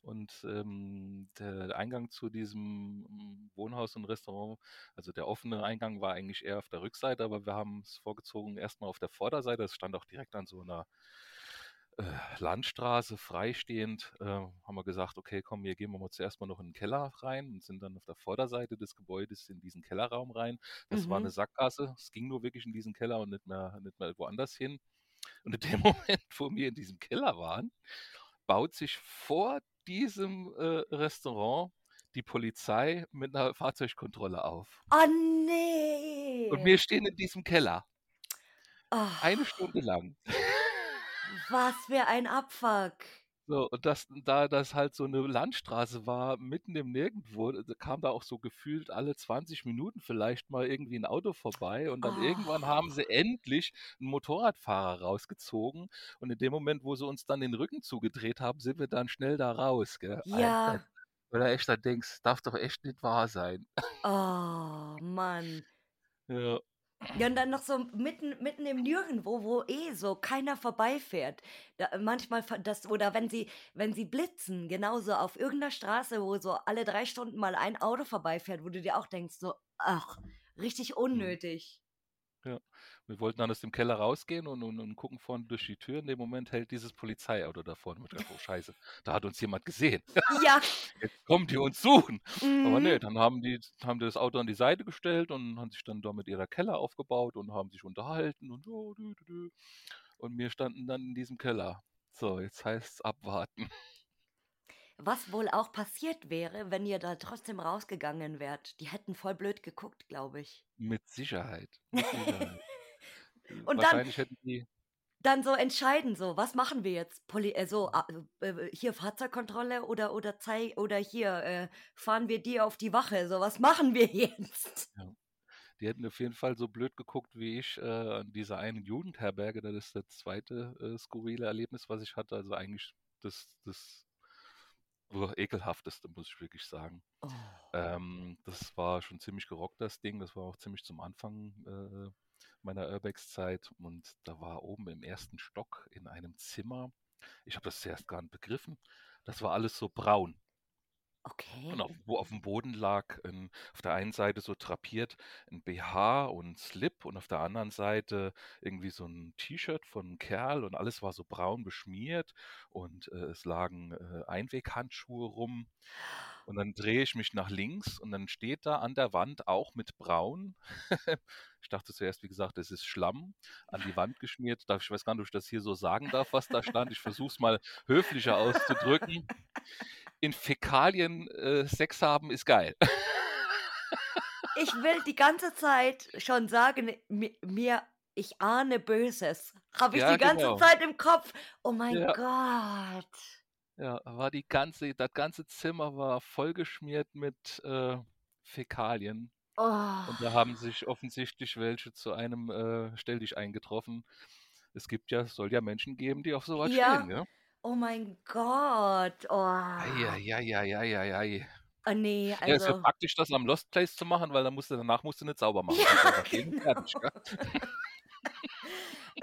und, ähm, der Eingang zu diesem Wohnhaus und Restaurant also der offene Eingang war eigentlich eher auf der Rückseite, aber wir haben's vorgezogen erst mal auf der Vorderseite. Das stand auch direkt an so 'ner äh, Landstraße freistehend. Äh, haben wir gesagt: „Okay, komm, hier gehen wir mal zuerst mal noch in 'n Keller rein“ und sind dann auf der Vorderseite des Gebäudes in diesen Kellerraum rein. Das war 'ne
Mhm.
Sackgasse. Es ging nur wirklich in diesen Keller und nicht mehr nicht mehr woanders hin. Und in dem Moment, wo wir in diesem Keller waren, baut sich vor diesem, äh, Restaurant die Polizei mit 'ner Fahrzeugkontrolle auf.
Oh,
Und
ne.
wir stehen in diesem Keller. Eine
Oh.
Stunde lang.
Was für ein Abfuck.
So, und das da das halt so 'ne Landstraße war, mitten im Nirgendwo, da kam da auch so gefühlt alle 20 Minuten vielleicht mal irgendwie 'n Auto vorbei und dann irgendwann haben
Oh.
sie endlich 'n Motorradfahrer rausgezogen und in dem Moment, wo sie uns dann den Rücken zugedreht haben, sind wir dann schnell da raus, gell? Alter,
Ja.
wo du echt dann denkst: „Darf doch echt nicht wahr sein.“
Oh, Mann.
Ja.
Ja, und dann noch so mitten, mitten im Nirgendwo, wo eh so keiner vorbeifährt. Da, manchmal das, oder wenn sie, wenn sie blitzen, genauso auf irgendeiner Straße, wo so alle drei Stunden mal ein Auto vorbeifährt, wo du dir auch denkst, so, ach, richtig
Mhm.
unnötig.
Ja. Wir wollten dann aus dem Keller rausgehen und, und, und gucken vorne durch die Tür. In dem Moment hält dieses Polizeiauto da vorne. Dachten, oh Scheiße, da hat uns jemand gesehen.
Ja.
Jetzt kommen die uns suchen. Aber nee,
Mhm.
dann haben die, haben die das Auto an die Seite gestellt und haben sich dann da mit ihrer Keller aufgebaut und haben sich unterhalten und so. dü. Und wir standen dann in diesem Keller. So, jetzt heißt es abwarten.
Was wohl auch passiert wäre, wenn ihr da trotzdem rausgegangen wärt. Die hätten voll blöd geguckt, glaube ich.
Mit Sicherheit. Mit Sicherheit.
Und dann,
Wahrscheinlich hätten die.
dann so entscheiden, so, was machen wir jetzt? Poli äh, so, ah, äh, hier Fahrzeugkontrolle oder, oder, zei oder hier äh, fahren wir die auf die Wache? So, was machen wir jetzt?
Ja. Die hätten auf jeden Fall so blöd geguckt wie ich äh, an dieser einen Jugendherberge. Das ist das zweite äh, skurrile Erlebnis, was ich hatte. Also eigentlich das, das oh, ekelhafteste, muss ich wirklich sagen.
Oh.
Ähm, das war schon ziemlich gerockt, das Ding. Das war auch ziemlich zum Anfang äh, meiner Urbex-Zeit. Und da war oben im ersten Stock in einem Zimmer, ich habe das zuerst gar nicht begriffen, das war alles so braun.
Okay.
Und auf, wo auf dem Boden lag ein, auf der einen Seite so drapiert ein BH und Slip und auf der anderen Seite irgendwie so ein T-Shirt von einem Kerl und alles war so braun beschmiert und äh, es lagen äh, Einweghandschuhe rum. Und dann drehe ich mich nach links und dann steht da an der Wand auch mit braun. ich dachte zuerst, wie gesagt, es ist Schlamm an die Wand geschmiert. Ich weiß gar nicht, ob ich das hier so sagen darf, was da stand. Ich versuche es mal höflicher auszudrücken. In Fäkalien äh, Sex haben ist geil.
Ich will die ganze Zeit schon sagen, mi- mir, ich ahne Böses. Habe ich
Ja,
die ganze
genau.
Zeit im Kopf. Oh mein
Ja.
Gott.
Ja, war die ganze, das ganze Zimmer war vollgeschmiert mit äh, Fäkalien.
Oh.
Und da haben sich offensichtlich welche zu einem äh, Stell dich eingetroffen. Es gibt ja, es soll ja Menschen geben, die auf sowas
Ja.
stehen, ja?
Oh mein Gott. Oh.
Eieieiei.
Oh nee,
Ja, es wäre
also.
praktisch, das am Lost Place zu machen, weil dann musst du, danach musst du nicht sauber machen.
Ja,
und fertig?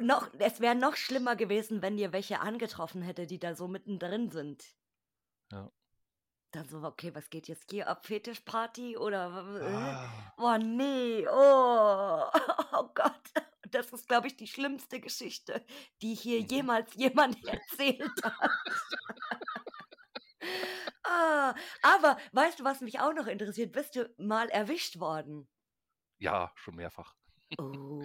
Noch, es wäre noch schlimmer gewesen, wenn ihr welche angetroffen hätte, die da so mittendrin sind.
Ja.
Dann so, okay, was geht jetzt hier ab? Fetischparty oder. Äh?
Ah,
Oh nee, oh, oh Gott. Das ist, glaube ich, die schlimmste Geschichte, die hier
mhm.
jemals jemand erzählt hat. ah, aber weißt du, was mich auch noch interessiert? Bist du mal erwischt worden?
Ja, schon mehrfach.
Oh.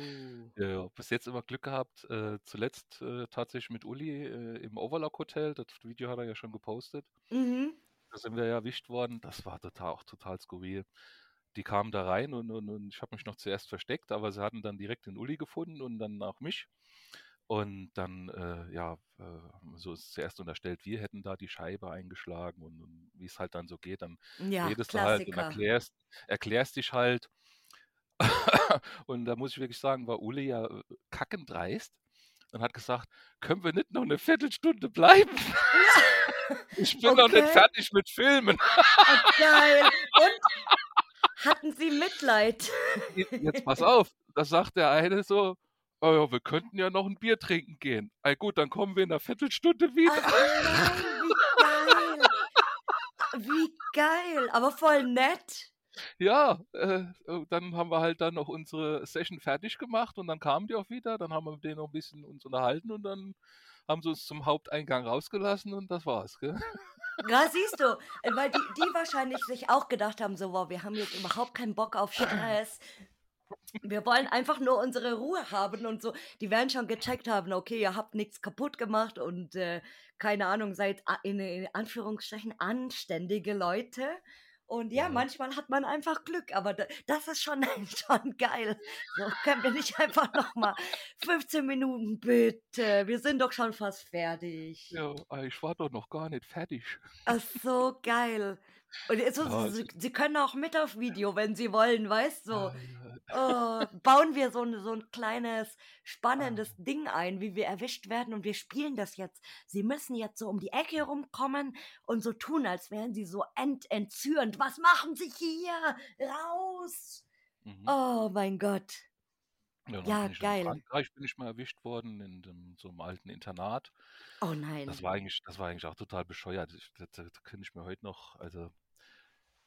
Ja, bis jetzt immer Glück gehabt. Äh, zuletzt äh, tatsächlich mit Uli äh, im Overlock Hotel. Das Video hat er ja schon gepostet.
Mhm.
Da sind wir ja erwischt worden. Das war total, auch total skurril. Die kamen da rein und, und, und ich habe mich noch zuerst versteckt, aber sie hatten dann direkt den Uli gefunden und dann auch mich. Und dann, äh, ja, äh, so ist zuerst unterstellt, wir hätten da die Scheibe eingeschlagen und, und wie es halt dann so geht, dann
Ja,
redest du halt und
Klassiker.
erklärst, erklärst dich halt. und da muss ich wirklich sagen, war Uli ja äh, kackendreist und hat gesagt, können wir nicht noch eine Viertelstunde bleiben? Ich bin noch nicht
Okay.
fertig mit Filmen.
Geil. Und hatten sie Mitleid?
Jetzt pass auf, da sagt der eine so, oh ja, wir könnten ja noch ein Bier trinken gehen. Ah, gut, dann kommen wir in einer Viertelstunde wieder.
Ach nein, wie geil. Wie geil, aber voll nett.
Ja, äh, äh, dann haben wir halt dann noch unsere Session fertig gemacht und dann kamen die auch wieder. Dann haben wir mit denen noch ein bisschen uns unterhalten und dann haben sie uns zum Haupteingang rausgelassen und das war's. Gell?
Ja, siehst du, äh, weil die, die wahrscheinlich sich auch gedacht haben, so, wow, wir haben jetzt überhaupt keinen Bock auf Stress. Wir wollen einfach nur unsere Ruhe haben und so. Die werden schon gecheckt haben, okay, ihr habt nichts kaputt gemacht und äh, keine Ahnung, seid in, in Anführungsstrichen anständige Leute. Und ja,
Ja.
manchmal hat man einfach Glück, aber da, das ist schon, schon geil. So, können wir nicht einfach nochmal 15 Minuten bitte? Wir sind doch schon fast fertig.
Ja, ich war doch noch gar nicht fertig.
Ach so, geil. Und jetzt, so,
Ja,
sie, sie können auch mit auf Video, wenn sie wollen, weißt du?
Ah,
Oh, bauen wir so ein, so ein kleines,
Ah.
spannendes Ding ein, wie wir erwischt werden und wir spielen das jetzt. Sie müssen jetzt so um die Ecke rumkommen und so tun, als wären sie so ent entzürnt. Was machen sie hier? Raus!
mhm.
Oh mein Gott.
Ja,
Ja,
ich in
geil.
Frankreich bin ich mal erwischt worden in dem so 'nem alten Internat.
Oh
Das
nein.
war eigentlich das war eigentlich auch total bescheuert. Ich da da da könnte ich mir heute noch also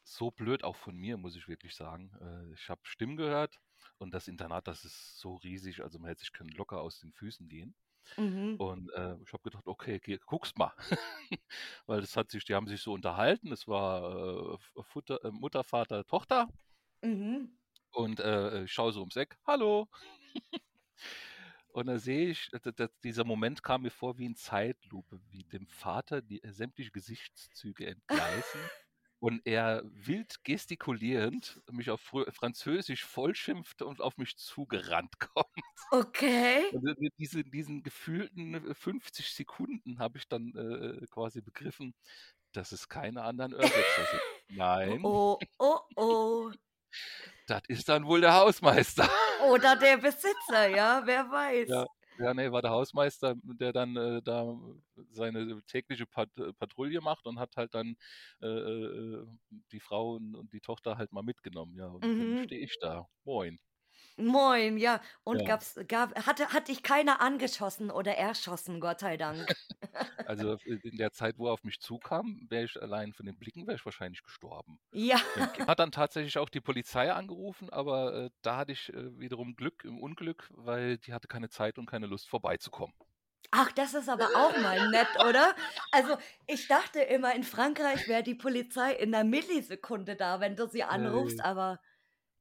so blöd auch von mir, muss ich wirklich sagen. Äh, ich habe Stimmen gehört und das Internat, das ist so riesig, also man hätte sich können locker aus den Füßen gehen.
Mhm.
Und, äh, ich habe gedacht: „Okay, geh guckst mal.“ Weil das hat sich die haben sich so unterhalten. Es war, äh, Futter äh, Mutter, Vater, Tochter
Mhm.
und, äh, ich schaue so ums Eck: „Hallo.“ Und da sehe ich, dieser Moment kam mir vor wie in Zeitlupe, wie dem Vater die äh, sämtliche Gesichtszüge entgleisen und er wild gestikulierend mich auf Französisch vollschimpft und auf mich zugerannt kommt.
Okay.
In diese diesen gefühlten, äh, 50 Sekunden habe ich dann, äh, quasi begriffen, dass es keine anderen Urbexer sind. Nein,
oh, oh, oh.
das ist dann wohl der Hausmeister.
Oder der Besitzer, ja, wer weiß.
ja, ne, war der Hausmeister, der dann, äh, da seine tägliche Pat äh, Patrouille macht und hat halt dann, äh, äh, äh, die Frau und und die Tochter halt mal mitgenommen, ja. Und dann
Mhm.
stehe ich da. Moin.
Moin, ja. Und
Ja.
gab's gab hatte hat dich keiner angeschossen oder erschossen, Gott sei Dank?
Also, äh, in der Zeit, wo er auf mich zukam, wäre ich allein von den Blicken wäre ich wahrscheinlich gestorben.
Ja.
Ähm, hat dann tatsächlich auch die Polizei angerufen, aber, äh, da hatte ich, äh, wiederum Glück im Unglück, weil die hatte keine Zeit und keine Lust vorbeizukommen.
Ach, das ist aber auch mal nett, oder? Also, ich dachte immer, in Frankreich wäre die Polizei in 'ner Millisekunde da, wenn du sie anrufst,
Ne.
aber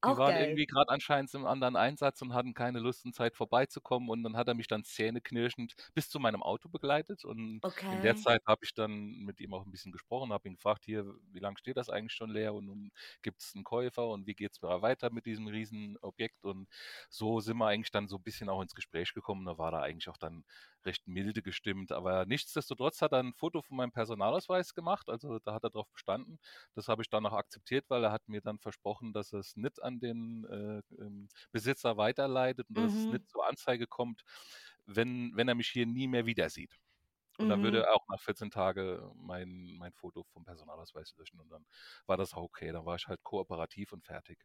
Die
auch
waren
geil.
irgendwie grad anscheinend im anderen Einsatz und hatten keine Lust und Zeit vorbeizukommen und dann hat er mich dann zähneknirschend bis zu meinem Auto begleitet und in der
Okay.
Zeit habe ich dann mit ihm auch 'n bisschen gesprochen, habe ihn gefragt: „Hier, wie lang steht das eigentlich schon leer und und gibt's 'n Käufer und wie geht's da weiter mit diesem Riesenobjekt?“ Und so sind wir eigentlich dann so 'n bisschen auch ins Gespräch gekommen. Da war er eigentlich auch dann recht milde gestimmt, aber nichtsdestotrotz hat er 'n Foto von meinem Personalausweis gemacht, also da hat er drauf bestanden. Das habe ich dann auch akzeptiert, weil er hat mir dann versprochen, dass er's nicht an den, äh, ähm, Besitzer weiterleitet und dass es
Mhm.
nicht zur Anzeige kommt, wenn wenn er mich hier nie mehr wieder sieht. Und dann würde
Mhm.
er auch nach 14 Tage mein mein Foto vom Personalausweis löschen und dann war das auch okay. Dann war ich halt kooperativ und fertig.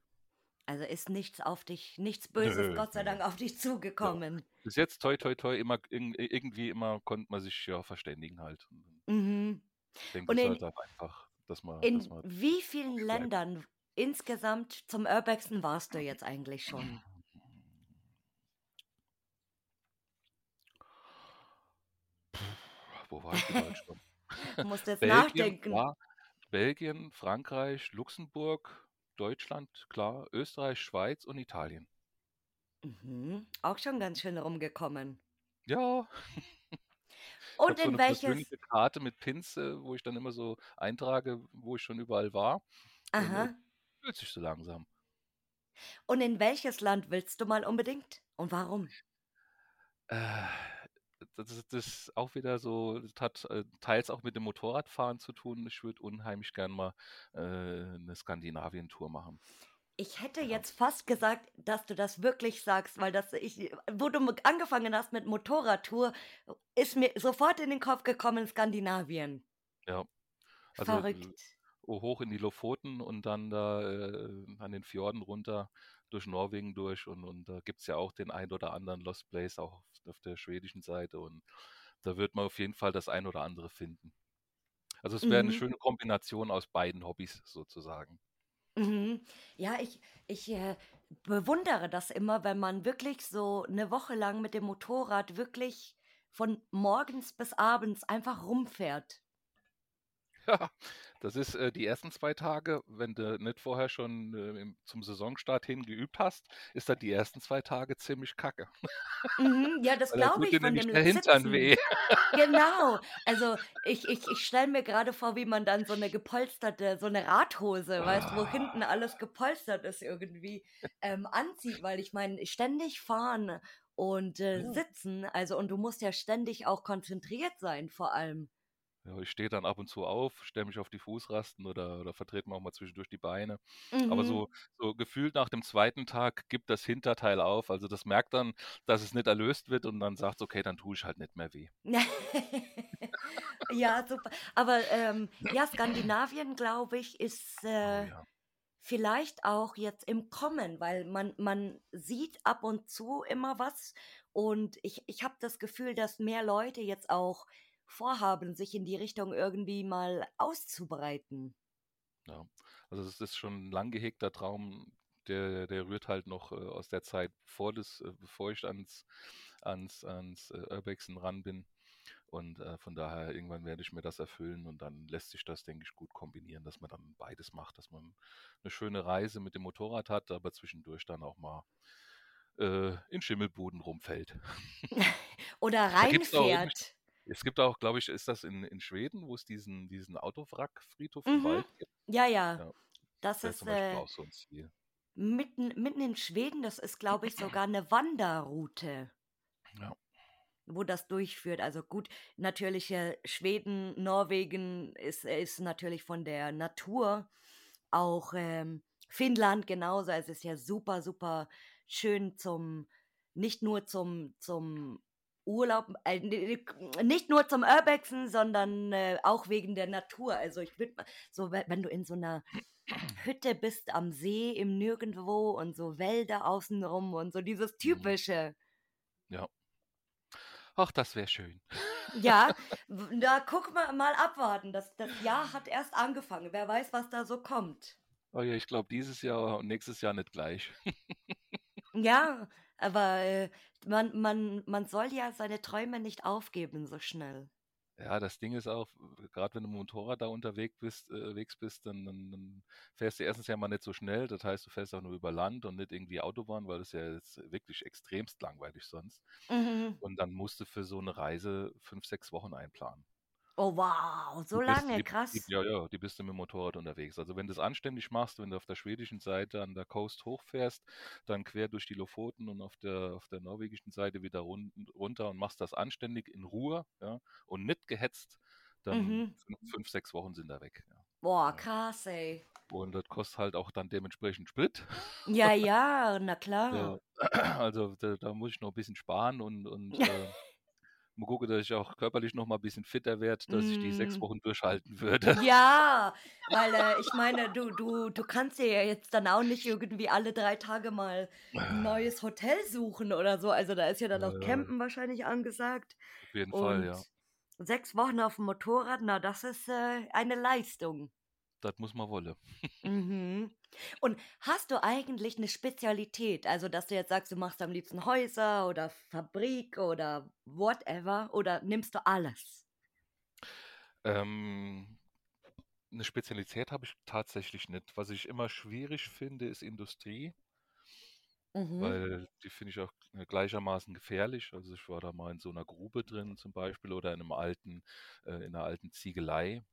Also, ist nichts auf dich nichts
Nö,
Böses, Gott sei
nö.
Dank, auf dich
Ja.
zugekommen.
Bis jetzt toi toi toi immer irgen irgendwie immer konnte man sich ja verständigen halt.
Mhm.
ich denke,
Und in
halt einfach, dass man dass
in
man
wie vielen. Ländern insgesamt zum Urbexen warst du jetzt eigentlich schon?
Wo war ich überall schon?
Musst jetzt
Belgien,
nachdenken.
klar. Belgien, Frankreich, Luxemburg, Deutschland, klar, Österreich, Schweiz und Italien.
Mhm. Auch schon ganz schön rumgekommen.
Ja. Ich
Und
habe so
in
'ne
welches
persönliche Karte mit Pins, äh, wo ich dann immer so eintrage, wo ich schon überall war und, äh,
Aha.
fühlt sich so langsam.
Und in welches Land willst du mal unbedingt und warum?
Äh, das das auch wieder so das hat, äh, teils auch mit dem Motorradfahren zu tun. Ich würde unheimlich gern mal, äh, 'ne Skandinavien-Tour machen.
Ich hätte jetzt fast gesagt, dass du das wirklich sagst, weil das ich wo du angefangen hast mit Motorradtour, ist mir sofort in den Kopf gekommen Skandinavien.
Ja. Also, äh,
Verrückt.
hoch in die Lofoten und dann da, äh, an den Fjorden runter durch Norwegen durch und und da gibt's ja auch den ein oder anderen Lost Place auch auf der schwedischen Seite und da wird man auf jeden Fall das ein oder andere finden. Also, es wäre
Mhm.
schöne Kombination aus beiden Hobbys sozusagen.
Mhm. Ja, ich ich, äh, bewundere das immer, wenn man wirklich so 'ne Woche lang mit dem Motorrad wirklich von morgens bis abends einfach rumfährt.
Ja, das ist, äh, die ersten 2 Tage, wenn du nicht vorher schon, äh, im zum Saisonstart hin geübt hast, ist das die ersten 2 Tage ziemlich kacke.
Mhm, ja, das glaube ich von dem
der Hintern weh.
Genau. Also, ich ich ich stelle mir grade vor, wie man dann so 'ne gepolsterte so 'ne Radhose, weißt du, wo hinten
Ah.
alles gepolstert ist irgendwie, ähm, anzieht, weil ich meine, ständig fahren und, äh,
Ja.
sitzen, also und du musst ja ständig auch konzentriert sein vor allem.
Ja, ich stehe dann ab und zu auf, stelle mich auf die Fußrasten oder oder vertrete mir auch mal zwischendurch die Beine. Aber
Mhm.
so so gefühlt nach dem 2. Tag gibt das Hinterteil auf. Also, das merkt dann, dass es nicht erlöst wird und dann sagt's: „Okay, dann tue ich halt nicht mehr weh.“
Ja, super. Aber, ähm, ja, Skandinavien, glaube ich, ist,
Oh
äh,
ja.
vielleicht auch jetzt im Kommen, weil man, man sieht ab und zu immer was und ich, ich habe das Gefühl, dass mehr Leute jetzt auch vorhaben, sich in die Richtung irgendwie mal auszubreiten.
Ja, also es ist schon ein lang gehegter Traum, der, der rührt halt noch äh, aus der Zeit vor das, äh, bevor ich ans, ans, ans äh, Urbexen ran bin. Und äh, von daher, irgendwann werde ich mir das erfüllen und dann lässt sich das, denke ich, gut kombinieren, dass man dann beides macht, dass man eine schöne Reise mit dem Motorrad hat, aber zwischendurch dann auch mal äh, in Schimmelbuden rumfällt.
Oder reinfährt.
Es gibt auch, glaube ich, ist das in, in Schweden, wo es diesen, diesen Autowrack-Friedhof
Mhm.
im Wald gibt?
Ja, ja.
Ja,
Das
das ist zum Beispiel
äh,
auch so ein Ziel.
mitten, mitten in Schweden, das ist, glaube ich, sogar eine Wanderroute.
Ja.
wo das durchführt. Also gut, natürlich äh, Schweden, Norwegen ist, ist natürlich von der Natur auch ähm, Finnland genauso. Also es ist ja super, super schön zum, nicht nur zum, zum Urlaub, äh, nicht nur zum Urbexen, sondern äh, auch wegen der Natur. Also ich würde so, we- wenn du in so einer Hütte bist am See im Nirgendwo und so Wälder außenrum und so dieses
Mhm.
typische.
Ja. Ach, das wäre schön.
Ja, da guck mal, mal abwarten. Das, das Jahr hat erst angefangen. Wer weiß, was da so kommt.
Oh ja, ich glaube, dieses Jahr und nächstes Jahr nicht gleich.
Ja, aber äh, man, man, man soll ja seine Träume nicht aufgeben so schnell.
Ja, das Ding ist auch, gerade wenn du mit dem Motorrad da unterwegs bist, äh, bist dann, dann, dann fährst du erstens ja mal nicht so schnell. Das heißt, du fährst auch nur über Land und nicht irgendwie Autobahn, weil das ja jetzt wirklich extremst langweilig sonst.
Mhm.
Und dann musst du für so eine Reise fünf, sechs Wochen einplanen.
Oh wow, so
Die bist,
lange,
die, die,
krass.
ja, ja, die bist du mit dem Motorrad unterwegs. Also wenn du es anständig machst, wenn du auf der schwedischen Seite an der Coast hochfährst, dann quer durch die Lofoten und auf der, auf der norwegischen Seite wieder run runter und machst das anständig in Ruhe, ja, und nicht gehetzt, dann
Mhm.
fünf, fünf, sechs Wochen sind da weg. Ja.
Boah,
Ja.
krass, ey.
Und das kostet halt auch dann dementsprechend Sprit.
Ja, ja, na
Ja,
klar.
also da, da muss ich noch ein bisschen sparen und, und äh, mal gucken, dass ich auch körperlich noch mal ein bisschen fitter werde, dass ich die sechs
Mm.
Wochen durchhalten würde.
Ja, weil äh, ich meine, du, du, du kannst dir ja jetzt dann auch nicht irgendwie alle drei Tage mal ein neues Hotel suchen oder so. Also da ist ja dann auch Campen wahrscheinlich angesagt.
auf jeden Fall, ja.
Und sechs Wochen auf dem Motorrad, na, das ist äh, eine Leistung.
Das muss man wollen.
Mhm. Und hast du eigentlich eine Spezialität? Also, dass du jetzt sagst, du machst am liebsten Häuser oder Fabrik oder whatever, oder nimmst du alles?
Ähm, eine Spezialität habe ich tatsächlich nicht. Was ich immer schwierig finde, ist Industrie,
Mhm.
weil die finde ich auch äh, gleichermaßen gefährlich. Also ich war da mal in so einer Grube drin zum Beispiel oder in einem alten, äh, in einer alten Ziegelei.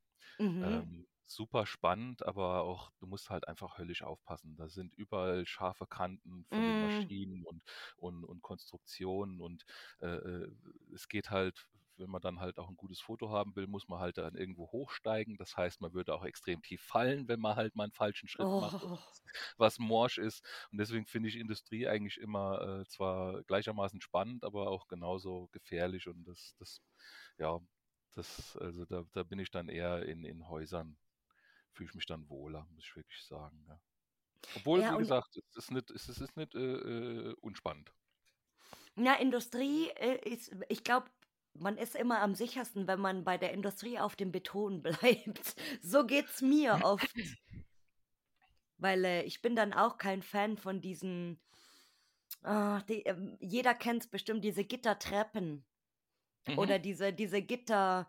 Mhm.
Ähm, super spannend, aber auch, du musst halt einfach höllisch aufpassen. Da sind überall scharfe Kanten von den
Mm.
Maschinen und, und, und Konstruktionen und äh, äh, es geht halt, wenn man dann halt auch ein gutes Foto haben will, muss man halt dann irgendwo hochsteigen. Das heißt, man würde auch extrem tief fallen, wenn man halt mal einen falschen Schritt macht,
Oh.
was, was morsch ist. Und deswegen finde ich Industrie eigentlich immer äh, zwar gleichermaßen spannend, aber auch genauso gefährlich und das, das, ja, das, also da, da bin ich dann eher in, in Häusern, fühle ich mich dann wohler, muss ich wirklich sagen. Ja. Obwohl,
Ja,
wie gesagt, es ist nicht, es ist, es nicht äh, äh, unspannend.
ja, Industrie äh, ist, ich glaube, man ist immer am sichersten, wenn man bei der Industrie auf dem Beton bleibt. So geht's mir oft, weil äh, ich bin dann auch kein Fan von diesen, ah, die, ähm, jeder kennt bestimmt, diese Gittertreppen.
Mhm.
oder diese, diese Gitter.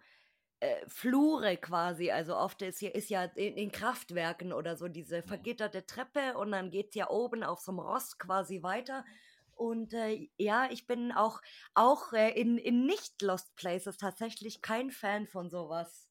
Äh, Flure quasi, also oft ist ja, ist ja in, in Kraftwerken oder so diese
Mhm.
vergitterte Treppe und dann geht's ja oben auf so einem Rost quasi weiter. Und äh, ja, ich bin auch, auch äh, in, in nicht-Lost Places tatsächlich kein Fan von sowas.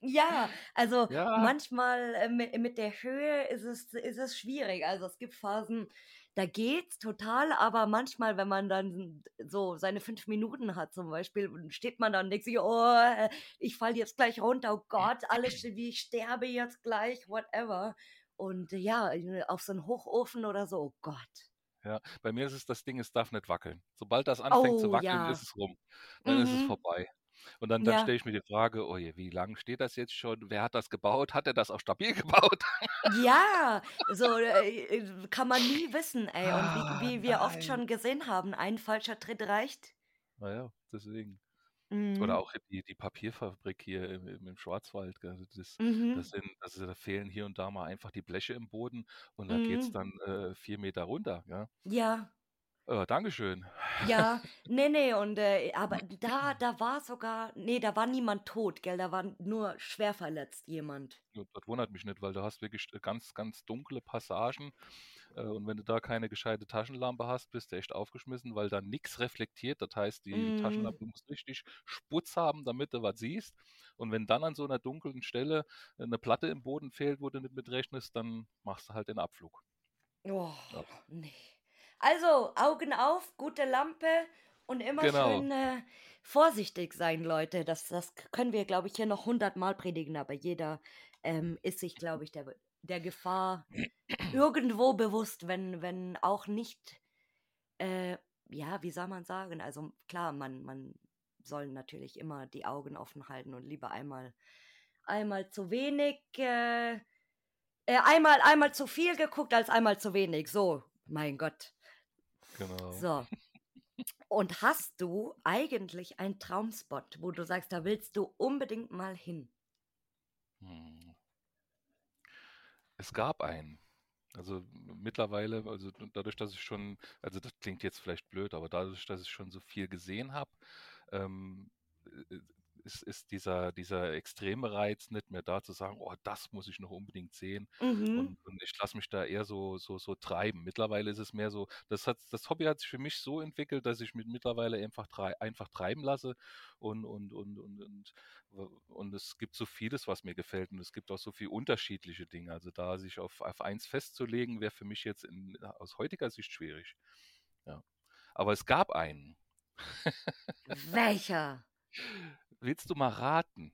Ja, also
Ja,
manchmal äh, mit, mit der Höhe ist es, ist es schwierig. Also es gibt Phasen, da geht's total, aber manchmal, wenn man dann so seine fünf Minuten hat zum Beispiel, steht man da und denkt sich, oh, ich falle jetzt gleich runter, oh Gott, alles, wie ich sterbe jetzt gleich, whatever. Und ja, auf so einen Hochofen oder so, oh Gott.
ja. Bei mir ist es das Ding, es darf nicht wackeln. Sobald das anfängt zu
Oh
wackeln,
ja.
ist es rum. Dann ist es
Mhm.
vorbei. Und dann, dann
Ja.
stelle ich mir die Frage, oh je, wie lange steht das jetzt schon? Wer hat das gebaut? Hat er das auch stabil gebaut?
Ja, so äh, äh, kann man nie wissen, ey. Und wie,
Ah,
wie wir oft
nein.
schon gesehen haben, ein falscher Tritt reicht.
Naja, deswegen.
Mhm.
Oder auch die, die Papierfabrik hier im, im, Schwarzwald. Also das,
Mhm.
das sind, also da fehlen hier und da mal einfach die Bleche im Boden und da geht es
Mhm.
dann äh, vier Meter runter. Ja?
Ja,
Äh, Dankeschön.
ja, nee, nee, und äh, aber da, da war sogar, nee, da war niemand tot, gell, da war nur schwer verletzt jemand.
Ja, Das wundert mich nicht, weil du hast wirklich äh, ganz, ganz dunkle Passagen. äh, Und wenn du da keine gescheite Taschenlampe hast, bist du echt aufgeschmissen, weil da nichts reflektiert. Das heißt, die
Mm,
Taschenlampe muss richtig Sputz haben, damit du was siehst. Und wenn dann an so einer dunklen Stelle eine Platte im Boden fehlt, wo du nicht mit rechnest, dann machst du halt den Abflug.
oh,
Ja.
nee. Also, Augen auf, gute Lampe und immer
Genau.
schön äh, vorsichtig sein, Leute. Das, das können wir, glaube ich, hier noch hundertmal predigen, aber jeder ähm, ist sich, glaube ich, der, der Gefahr irgendwo bewusst, wenn, wenn auch nicht, äh, ja, wie soll man sagen? Also klar, man, man soll natürlich immer die Augen offen halten und lieber einmal, einmal zu wenig, äh, äh, einmal, einmal zu viel geguckt als einmal zu wenig. So, mein Gott.
Genau.
So. Und hast du eigentlich einen Traumspot, wo du sagst, da willst du unbedingt mal hin?
Hm. Es gab einen. Also mittlerweile, also dadurch, dass ich schon, also das klingt jetzt vielleicht blöd, aber dadurch, dass ich schon so viel gesehen habe, ähm, äh, ist, ist dieser, dieser extreme Reiz nicht mehr da zu sagen, oh, das muss ich noch unbedingt sehen.
Mhm.
Und, und ich lasse mich da eher so, so, so treiben. Mittlerweile ist es mehr so, das hat, das Hobby hat sich für mich so entwickelt, dass ich mich mittlerweile einfach, trei einfach treiben lasse und, und, und, und, und, und es gibt so vieles, was mir gefällt und es gibt auch so viele unterschiedliche Dinge. Also da sich auf, auf eins festzulegen, wäre für mich jetzt in, aus heutiger Sicht schwierig. Ja. Aber es gab einen.
Welcher?
Willst du mal raten?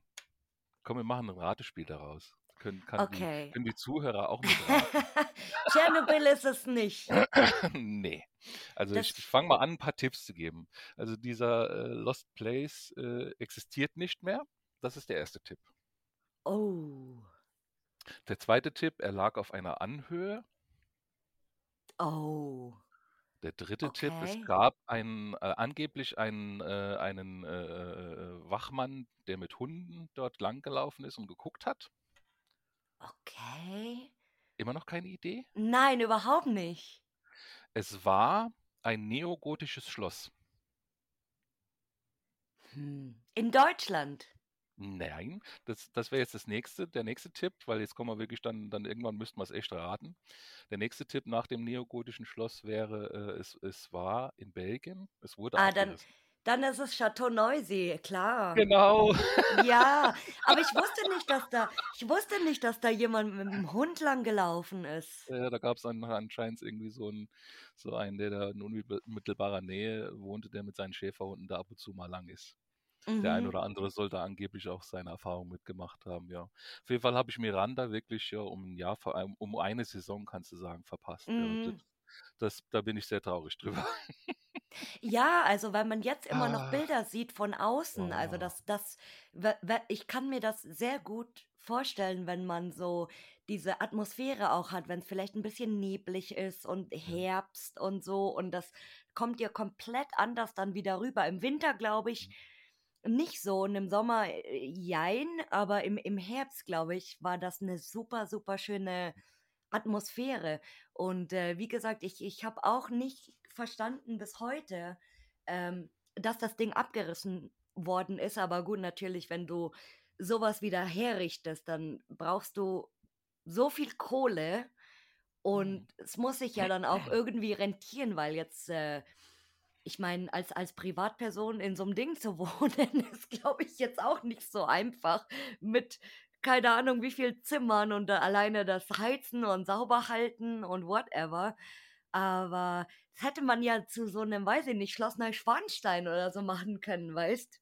Komm, wir machen ein Ratespiel daraus. Können, kann die,
Okay.
können die Zuhörer auch mit?
Tschernobyl ist es nicht.
nee. Also
Das,
ich, ich fange mal an, ein paar Tipps zu geben. Also dieser äh, Lost Place äh, existiert nicht mehr. Das ist der erste Tipp.
oh,
Der zweite Tipp, er lag auf einer Anhöhe.
oh,
Der dritte Tipp, es
okay,
gab einen, äh, angeblich einen, äh, einen äh, äh, Wachmann, der mit Hunden dort langgelaufen ist und geguckt hat.
okay.
Immer noch keine Idee?
Nein, überhaupt nicht.
Es war ein neogotisches Schloss.
Hm. In Deutschland.
Nein, das, das wäre jetzt das nächste, der nächste Tipp, weil jetzt kommen wir wirklich dann, dann irgendwann müssten wir es echt raten. Der nächste Tipp nach dem neogotischen Schloss wäre, äh, es, es war in Belgien, es wurde
Ah, dann,
abgerissen.
dann ist es Chateau Neusy, klar.
Genau.
Ja, aber ich wusste nicht, dass da, ich wusste nicht, dass da jemand mit dem Hund lang gelaufen ist.
Ja, da gab es anscheinend irgendwie so einen, so einen, der da in unmittelbarer Nähe wohnte, der mit seinen Schäferhunden da ab und zu mal lang ist. Der ein
Mhm.
oder andere sollte angeblich auch seine Erfahrung mitgemacht haben, ja. Auf jeden Fall habe ich Miranda wirklich ja um ein Jahr, um eine Saison, kannst du sagen, verpasst. Ja. Das,
Mhm.
das, da bin ich sehr traurig drüber.
Ja, also wenn man jetzt immer noch
Ah,
Bilder sieht von außen, also
oh.
das, das, we- ich kann mir das sehr gut vorstellen, wenn man so diese Atmosphäre auch hat, wenn es vielleicht ein bisschen neblig ist und
Ja.
Herbst und so und das kommt ja komplett anders dann wieder rüber. Im Winter glaube ich nicht so und im Sommer äh, jein, aber im, im Herbst glaube ich war das eine super, super schöne Atmosphäre. Und äh, wie gesagt, ich, ich habe auch nicht verstanden bis heute, ähm, dass das Ding abgerissen worden ist. Aber gut, natürlich, wenn du sowas wieder herrichtest, dann brauchst du so viel Kohle und es muss sich ja dann auch irgendwie rentieren, weil jetzt, äh, ich meine, als, als Privatperson in so einem Ding zu wohnen, ist, glaube ich, jetzt auch nicht so einfach mit keine Ahnung, wie viel Zimmern und da alleine das Heizen und sauber halten und whatever. Aber das hätte man ja zu so einem, weiß ich nicht, Schloss Neuschwanstein oder so machen können, weißt?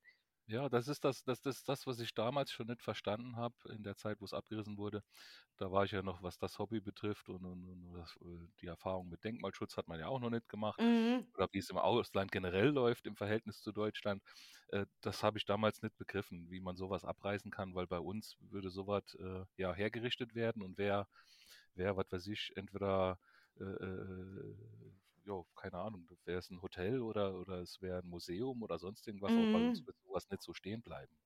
Ja, das ist das, das, das, das, was ich damals schon nicht verstanden habe, in der Zeit, wo es abgerissen wurde. Da war ich ja noch, was das Hobby betrifft und, und, und das, äh, die Erfahrung mit Denkmalschutz hat man ja auch noch nicht gemacht.
Mhm.
Oder wie es im Ausland generell läuft im Verhältnis zu Deutschland. Äh, das habe ich damals nicht begriffen, wie man sowas abreißen kann, weil bei uns würde sowas äh, ja hergerichtet werden und wer, wer, was weiß ich, entweder äh, äh, ja, keine Ahnung, wäre es ein Hotel oder, oder es wäre ein Museum oder sonst irgendwas, aber bei uns
Mhm.
wird sowas nicht so stehen bleiben.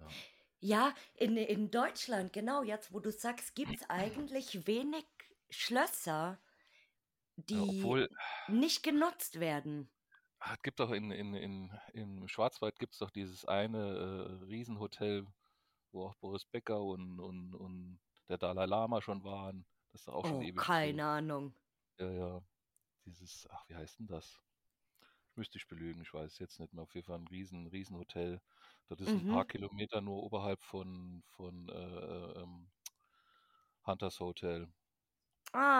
Ja.
Ja, in, in Deutschland, genau, jetzt wo du sagst, gibt es eigentlich wenig Schlösser,
Ja,
die
obwohl,
nicht genutzt werden.
ah, es gibt doch in, in, in, im Schwarzwald gibt es doch dieses eine äh, Riesenhotel, wo auch Boris Becker und, und, und der Dalai Lama schon waren. Das ist doch auch schon
Oh,
ewig so.
keine Ahnung.
Ja, ja. Dieses, ach, wie heißt denn das? Müsste ich belügen, ich weiß jetzt nicht mehr. Auf jeden Fall ein riesen, riesen Hotel. Das ist ein paar
Mhm.
Kilometer nur oberhalb von, von äh, ähm, Hunters Hotel.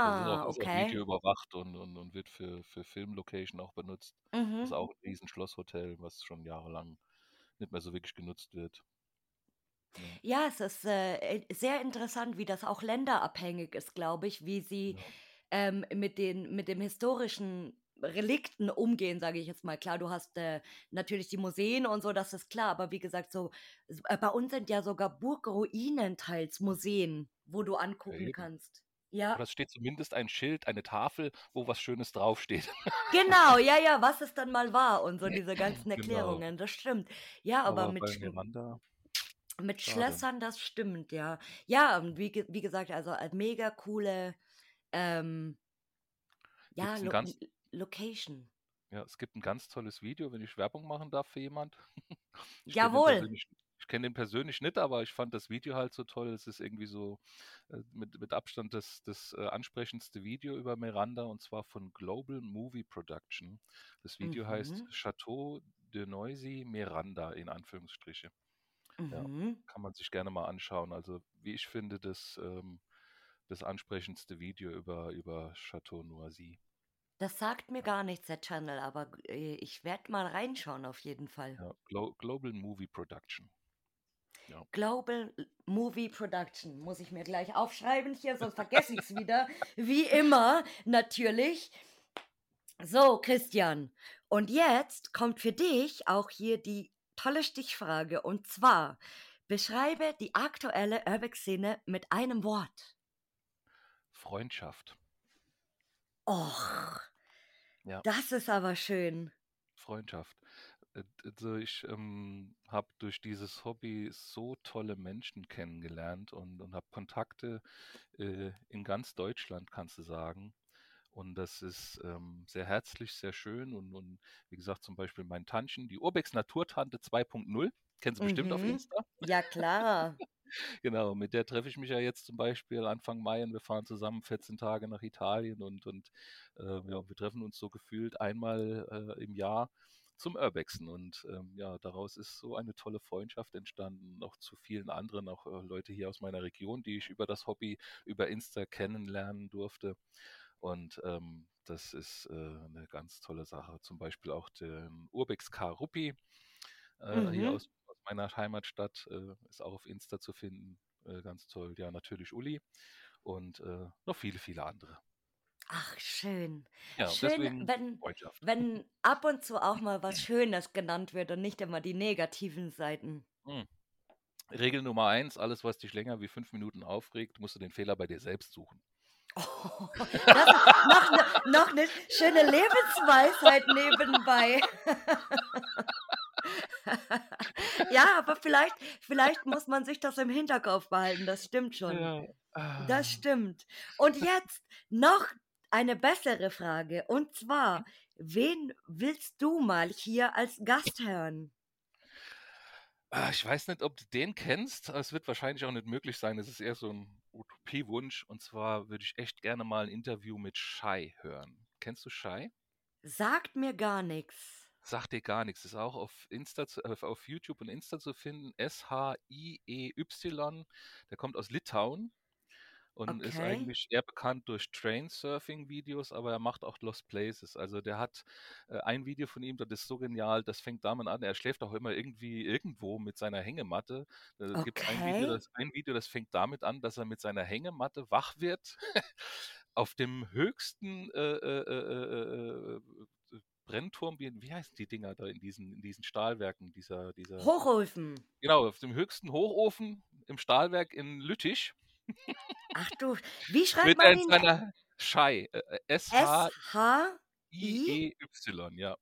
Das ist auch,
Ah,
ist auch
okay.
Video überwacht und, und, und wird für, für Filmlocation auch benutzt. Das ist
Mhm.
auch ein riesen Schlosshotel, was schon jahrelang nicht mehr so wirklich genutzt wird. Ja,
Ja, es ist äh, äh, sehr interessant, wie das auch länderabhängig ist, glaube ich, wie sie
ja,
ähm, mit den mit dem historischen Relikten umgehen, sage ich jetzt mal. Klar, du hast äh, natürlich die Museen und so, das ist klar, aber wie gesagt, so äh, bei uns sind ja sogar Burgruinen teils Museen, wo du angucken
eben.
kannst. Ja,
Oder es steht zumindest ein Schild, eine Tafel, wo was Schönes draufsteht.
genau, ja, ja, was es dann mal war und so diese ganzen
Genau.
Erklärungen, das stimmt. Ja, aber
Aber
mit, mit. Schlössern, das stimmt, ja. Ja, wie, wie gesagt, also äh, mega coole, ähm, ja, Lo
ganz,
Location.
ja, es gibt ein ganz tolles Video, wenn ich Werbung machen darf für jemand. Ich
Jawohl.
ich kenne den persönlich nicht, aber ich fand das Video halt so toll. Es ist irgendwie so äh, mit, mit Abstand das, das äh, ansprechendste Video über Miranda und zwar von Global Movie Production. Das Video heißt
Mhm.
Chateau de Noisy Miranda in Anführungsstriche. Ja,
Mhm.
kann man sich gerne mal anschauen. Also wie ich finde, das, ähm, das ansprechendste Video über, über Chateau Noisy.
Das sagt mir gar nichts, der Channel, aber äh, ich werde mal reinschauen auf jeden Fall.
ja. Glo Global Movie Production. Ja.
Global Movie Production muss ich mir gleich aufschreiben hier, sonst vergesse ich es wieder. Wie immer, natürlich. So, Christian. Und jetzt kommt für dich auch hier die tolle Stichfrage. Und zwar, beschreibe die aktuelle Urbex-Szene mit einem Wort.
Freundschaft.
Och,
Ja,
das ist aber schön.
Freundschaft. Äh, Also ich ähm, habe durch dieses Hobby so tolle Menschen kennengelernt und, und habe Kontakte äh, in ganz Deutschland, kannst du sagen. Und das ist ähm, sehr herzlich, sehr schön. Und, und wie gesagt, zum Beispiel mein Tantchen, die Urbex Naturtante 2.0, kennst du bestimmt auf
Mhm.
Insta.
Ja, klar.
Genau, mit der treffe ich mich ja jetzt zum Beispiel Anfang Mai und wir fahren zusammen 14 Tage nach Italien und, und äh, ja, wir treffen uns so gefühlt einmal äh, im Jahr zum Urbexen und ähm, ja, daraus ist so eine tolle Freundschaft entstanden, noch zu vielen anderen, auch äh, Leute hier aus meiner Region, die ich über das Hobby, über Insta kennenlernen durfte und ähm, das ist äh, eine ganz tolle Sache. Zum Beispiel auch den Urbex Karuppi äh, hier
Mhm.
aus, aus meiner Heimatstadt, äh, ist auch auf Insta zu finden. Äh, ganz toll. Ja, natürlich Uli und äh, noch viele, viele andere.
Ach, schön.
Ja,
Schön, wenn, wenn ab und zu auch mal was Schönes genannt wird und nicht immer die negativen Seiten.
Hm. Regel Nummer eins, alles, was dich länger wie fünf Minuten aufregt, musst du den Fehler bei dir selbst suchen.
Oh, das noch eine noch ne schöne Lebensweisheit nebenbei. Ja, aber vielleicht vielleicht muss man sich das im Hinterkopf behalten, das stimmt schon.
Ja.
Das
Ah.
stimmt. Und jetzt noch eine bessere Frage, und zwar, wen willst du mal hier als Gast hören?
Ah, Ich weiß nicht, ob du den kennst. aber Es wird wahrscheinlich auch nicht möglich sein. Es ist eher so ein Utopiewunsch. Und zwar würde ich echt gerne mal ein Interview mit Shai hören. Kennst du Shai?
Sagt mir gar nichts.
Sagt dir gar nichts. Ist auch auf Insta, zu, auf YouTube und Insta zu finden. S-H-I-E-Y. Der kommt aus Litauen. und ist
Okay.
eigentlich eher bekannt durch Train-Surfing-Videos, aber er macht auch Lost Places. Also der hat äh, ein Video von ihm, das ist so genial, das fängt damit an, er schläft auch immer irgendwie irgendwo mit seiner Hängematte. Da gibt es ein Video,
Okay.
das, ein Video, das fängt damit an, dass er mit seiner Hängematte wach wird, auf dem höchsten äh, äh, äh, äh, äh, Brennturm, wie, wie heißen die Dinger da in diesen, in diesen Stahlwerken, dieser, dieser,
Hochofen.
genau, auf dem höchsten Hochofen im Stahlwerk in Lüttich
Ach du, wie schreibt
wird
man ihn?
seiner Schei, äh, äh, S-H-I-E-Y,
S-H-I?
ja,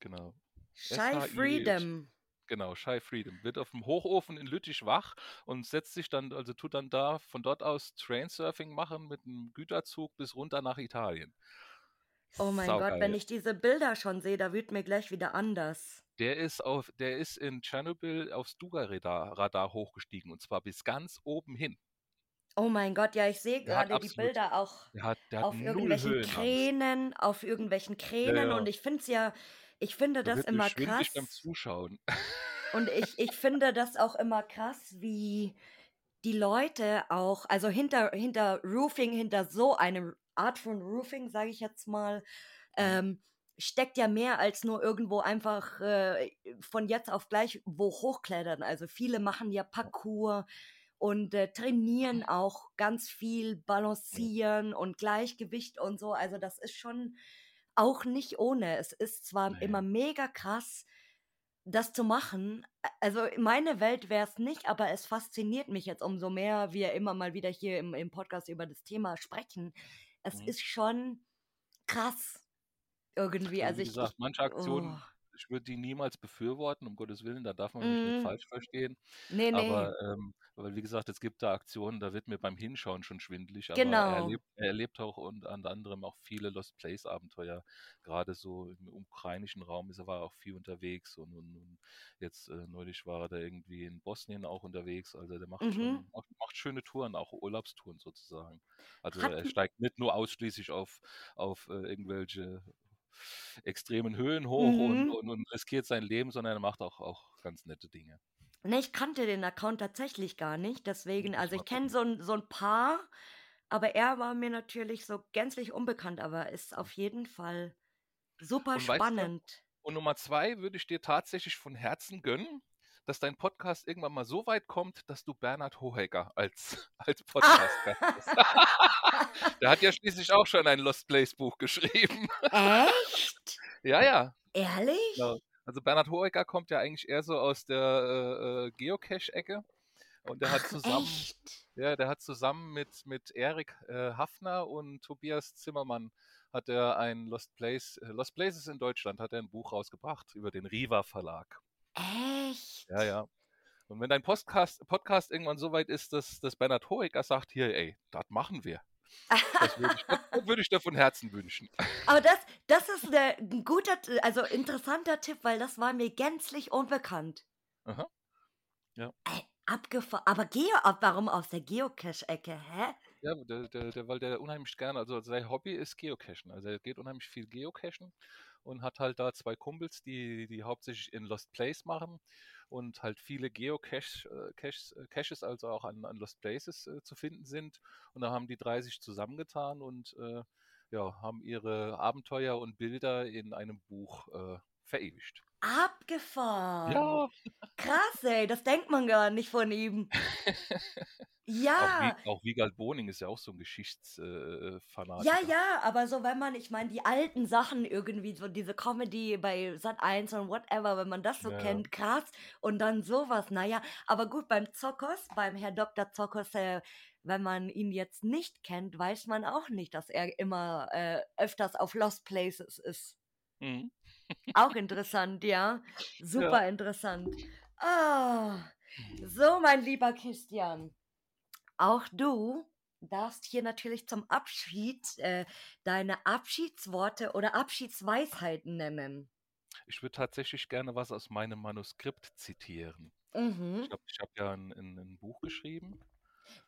genau.
Shy
S-H-I-E-Y.
Freedom.
Genau, Shy Freedom. Wird auf dem Hochofen in Lüttich wach und setzt sich dann, also tut dann da von dort aus Trainsurfing machen mit einem Güterzug bis runter nach Italien.
Oh mein Gott, wenn
Saugeil.
ich diese Bilder schon sehe, da wird mir gleich wieder anders.
Der ist auf, der ist in Tschernobyl aufs Duga-Radar Radar hochgestiegen und zwar bis ganz oben hin.
Oh mein Gott, ja, ich sehe gerade die Bilder auch
der hat, der
auf irgendwelchen. Kränen, auf irgendwelchen
Ja,
Kränen und ich finde es ja, ich finde
Da
das immer
schwindelig beim
krass
Zuschauen.
und ich, ich finde das auch immer krass, wie die Leute auch, also hinter, hinter Roofing, hinter so einer Art von Roofing, sage ich jetzt mal,
Mhm.
ähm, steckt ja mehr als nur irgendwo einfach äh, von jetzt auf gleich wo hochklettern. Also viele machen ja Parkour und äh, trainieren auch ganz viel. Balancieren und Gleichgewicht und so. Also das ist schon auch nicht ohne. Es ist zwar
Nee.
immer mega krass, das zu machen. Also in meine Welt wäre es nicht, aber es fasziniert mich jetzt umso mehr, wir immer mal wieder hier im, im Podcast über das Thema sprechen. Es
Mhm.
ist schon krass irgendwie.
Also
Also
wie
ich, ich
gesagt, manche Aktionen,
oh.
Ich würde die niemals befürworten, um Gottes Willen, da darf man mich nicht
Mm,
falsch verstehen.
nee, nee.
Aber ähm, weil wie gesagt, es gibt da Aktionen, da wird mir beim Hinschauen schon schwindelig, aber er
Genau.
erlebt, er erlebt auch und unter anderem auch viele Lost Place Abenteuer. Gerade so im ukrainischen Raum ist er war auch viel unterwegs und, und, und jetzt äh, neulich war er da irgendwie in Bosnien auch unterwegs. Also der macht
Mhm.
schon macht, macht schöne Touren, auch Urlaubstouren sozusagen. Also
Hat
er steigt nicht nur ausschließlich auf, auf äh, irgendwelche extremen Höhen hoch und,
mhm.
und, und riskiert sein Leben, sondern er macht auch, auch ganz nette Dinge.
Ne, ich kannte den Account tatsächlich gar nicht. Deswegen, also ich kenne so, ein- so ein paar, aber er war mir natürlich so gänzlich unbekannt, aber ist auf jeden Fall super
Und weißt du,
spannend.
und Nummer zwei würde ich dir tatsächlich von Herzen gönnen, dass dein Podcast irgendwann mal so weit kommt, dass du Bernhard Hohecker als, als Podcast-Gast hast. Der hat ja schließlich auch schon ein Lost Place Buch geschrieben.
Echt?
ja, ja.
Ehrlich?
Genau. Also Bernhard Hohecker kommt ja eigentlich eher so aus der äh, äh, Geocache-Ecke. Und der hat zusammen, ja, der hat zusammen mit, mit Erik äh, Hafner und Tobias Zimmermann hat er ein Lost Place, äh, Lost Places in Deutschland, hat er ein Buch rausgebracht über den Riva Verlag.
Echt?
Ja, ja. Und wenn dein Podcast, Podcast irgendwann so weit ist, dass, dass Bernhard Hohecker sagt, hier, ey, das machen wir. Das würde ich, das würde ich dir von Herzen wünschen.
Aber das, das ist ein guter, also interessanter Tipp, weil das war mir gänzlich unbekannt.
Aha. Ja.
Ey, abgefahren. Aber Geo, warum aus der Geocache-Ecke? Hä?
Ja, der, der, der, weil der unheimlich gerne, also sein Hobby ist Geocachen. Also er geht unheimlich viel Geocachen und hat halt da zwei Kumpels, die, die hauptsächlich in Lost Place machen und halt viele Geocaches, äh, äh, Caches also auch an, an Lost Places äh, zu finden sind. Und da haben die drei sich zusammengetan und äh, ja, haben ihre Abenteuer und Bilder in einem Buch verewigt.
Abgefahren.
Ja,
Krass, ey, das denkt man gar nicht von ihm.
auch,
Ja,
Wie, auch Wiegald Boning ist ja auch so ein Geschichtsfanatiker. Äh,
ja,
Fanatiker.
ja, aber so, wenn man, ich meine, die alten Sachen irgendwie, so diese Comedy bei Sat1 und whatever, wenn man das so
Ja, ja.
kennt, krass. Und dann sowas, naja, aber gut, beim Zokos, beim Herr Dr. Zokos, äh, wenn man ihn jetzt nicht kennt, weiß man auch nicht, dass er immer äh, öfters auf Lost Places ist.
Mhm.
Auch interessant, ja.
Ja.
Super interessant. Ah, so, mein lieber Christian. Auch du darfst hier natürlich zum Abschied äh, deine Abschiedsworte oder Abschiedsweisheiten nennen.
Ich würde tatsächlich gerne was aus meinem Manuskript zitieren.
Mhm.
Ich habe ich hab ja ein, ein, ein Buch geschrieben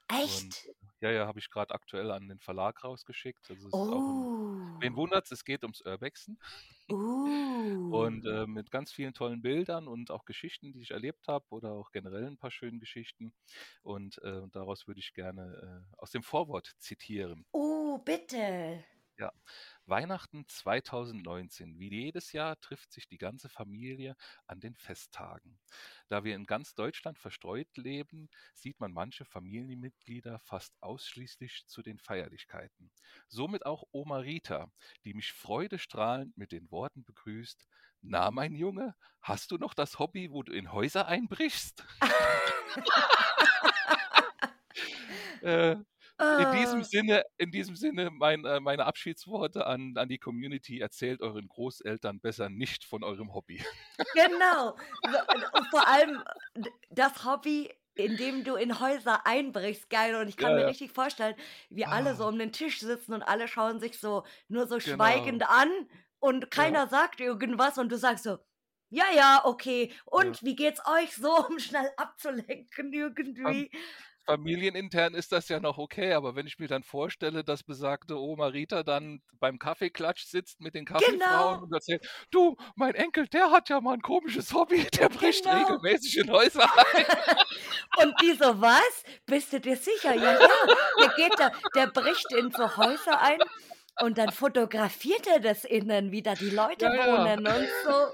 Echt?
Und ja, ja, habe ich gerade aktuell an den Verlag rausgeschickt. Also es ist auch ein, wen
Oh.
wundert's, es geht ums Urbexen und
Uh.
äh, mit ganz vielen tollen Bildern und auch Geschichten, die ich erlebt habe oder auch generell ein paar schönen Geschichten. Und äh, daraus würde ich gerne äh, aus dem Vorwort zitieren.
Uh, bitte.
Ja, Weihnachten 2019. Wie jedes Jahr trifft sich die ganze Familie an den Festtagen. Da wir in ganz Deutschland verstreut leben, sieht man manche Familienmitglieder fast ausschließlich zu den Feierlichkeiten. Somit auch Oma Rita, die mich freudestrahlend mit den Worten begrüßt: Na, mein Junge, hast du noch das Hobby, wo du in Häuser einbrichst? Äh, in diesem
Ah,
Sinne, in diesem Sinne mein, äh, meine Abschiedsworte an, an die Community. Erzählt euren Großeltern besser nicht von eurem Hobby.
genau. Und vor allem das Hobby, in dem du in Häuser einbrichst, geil. Und ich kann
Ja,
mir
ja.
richtig vorstellen, wie alle so
Ah,
um den Tisch sitzen und alle schauen sich so nur so
genau.
schweigend an und
Ja,
keiner sagt irgendwas und du sagst so: „Ja, ja, okay.
ja.
Und wie geht's euch so?“ Um schnell abzulenken irgendwie.
Familienintern ist das ja noch okay, aber wenn ich mir dann vorstelle, dass besagte Oma Rita dann beim Kaffeeklatsch sitzt mit den Kaffeefrauen
Genau,
und erzählt: „Du, mein Enkel, der hat ja mal ein komisches Hobby, der bricht
genau.
regelmäßig in Häuser ein.“
Und die so: „Was? Bist du dir sicher?“ „Ja, ja, der geht da der bricht in so Häuser ein und dann fotografiert er das innen, wie da die Leute
Ja, ja.
wohnen und so.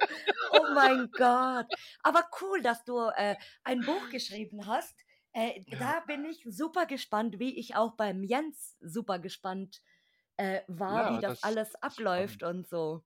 Oh mein Gott. Aber cool, dass du, äh, ein Buch geschrieben hast. Äh,
Ja,
da bin ich super gespannt, wie ich auch beim Jens super gespannt, äh, war, wie
ja,
das
das
alles abläuft
spannend.
und so.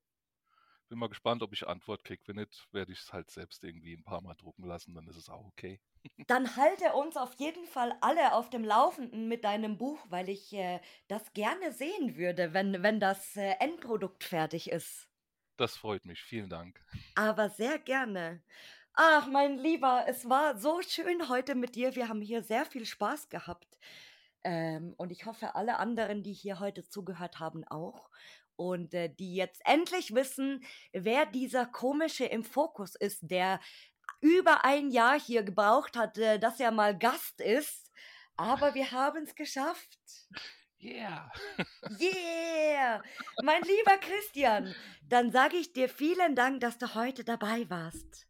Bin mal gespannt, ob ich Antwort kriege. Wenn nicht, werde ich es halt selbst irgendwie ein paar Mal drucken lassen, dann ist es auch okay.
Dann halte uns auf jeden Fall alle auf dem Laufenden mit deinem Buch, weil ich, äh, das gerne sehen würde, wenn wenn das, äh, Endprodukt fertig ist.
Das freut mich. Vielen Dank.
Aber sehr gerne. Ach, mein Lieber, es war so schön heute mit dir. Wir haben hier sehr viel Spaß gehabt. Ähm, und ich hoffe, alle anderen, die hier heute zugehört haben, auch. Und äh, die jetzt endlich wissen, wer dieser komische im Fokus ist, der über ein Jahr hier gebraucht hat, äh, dass er mal Gast ist. Aber wir haben es geschafft.
Yeah.
Yeah! Mein lieber Christian, dann sage ich dir vielen Dank, dass du heute dabei warst.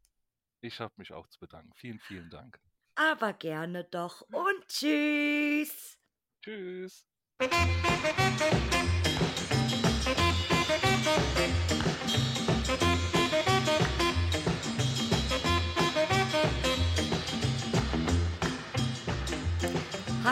Ich habe mich auch zu bedanken. Vielen, vielen Dank.
Aber gerne doch und tschüss.
Tschüss.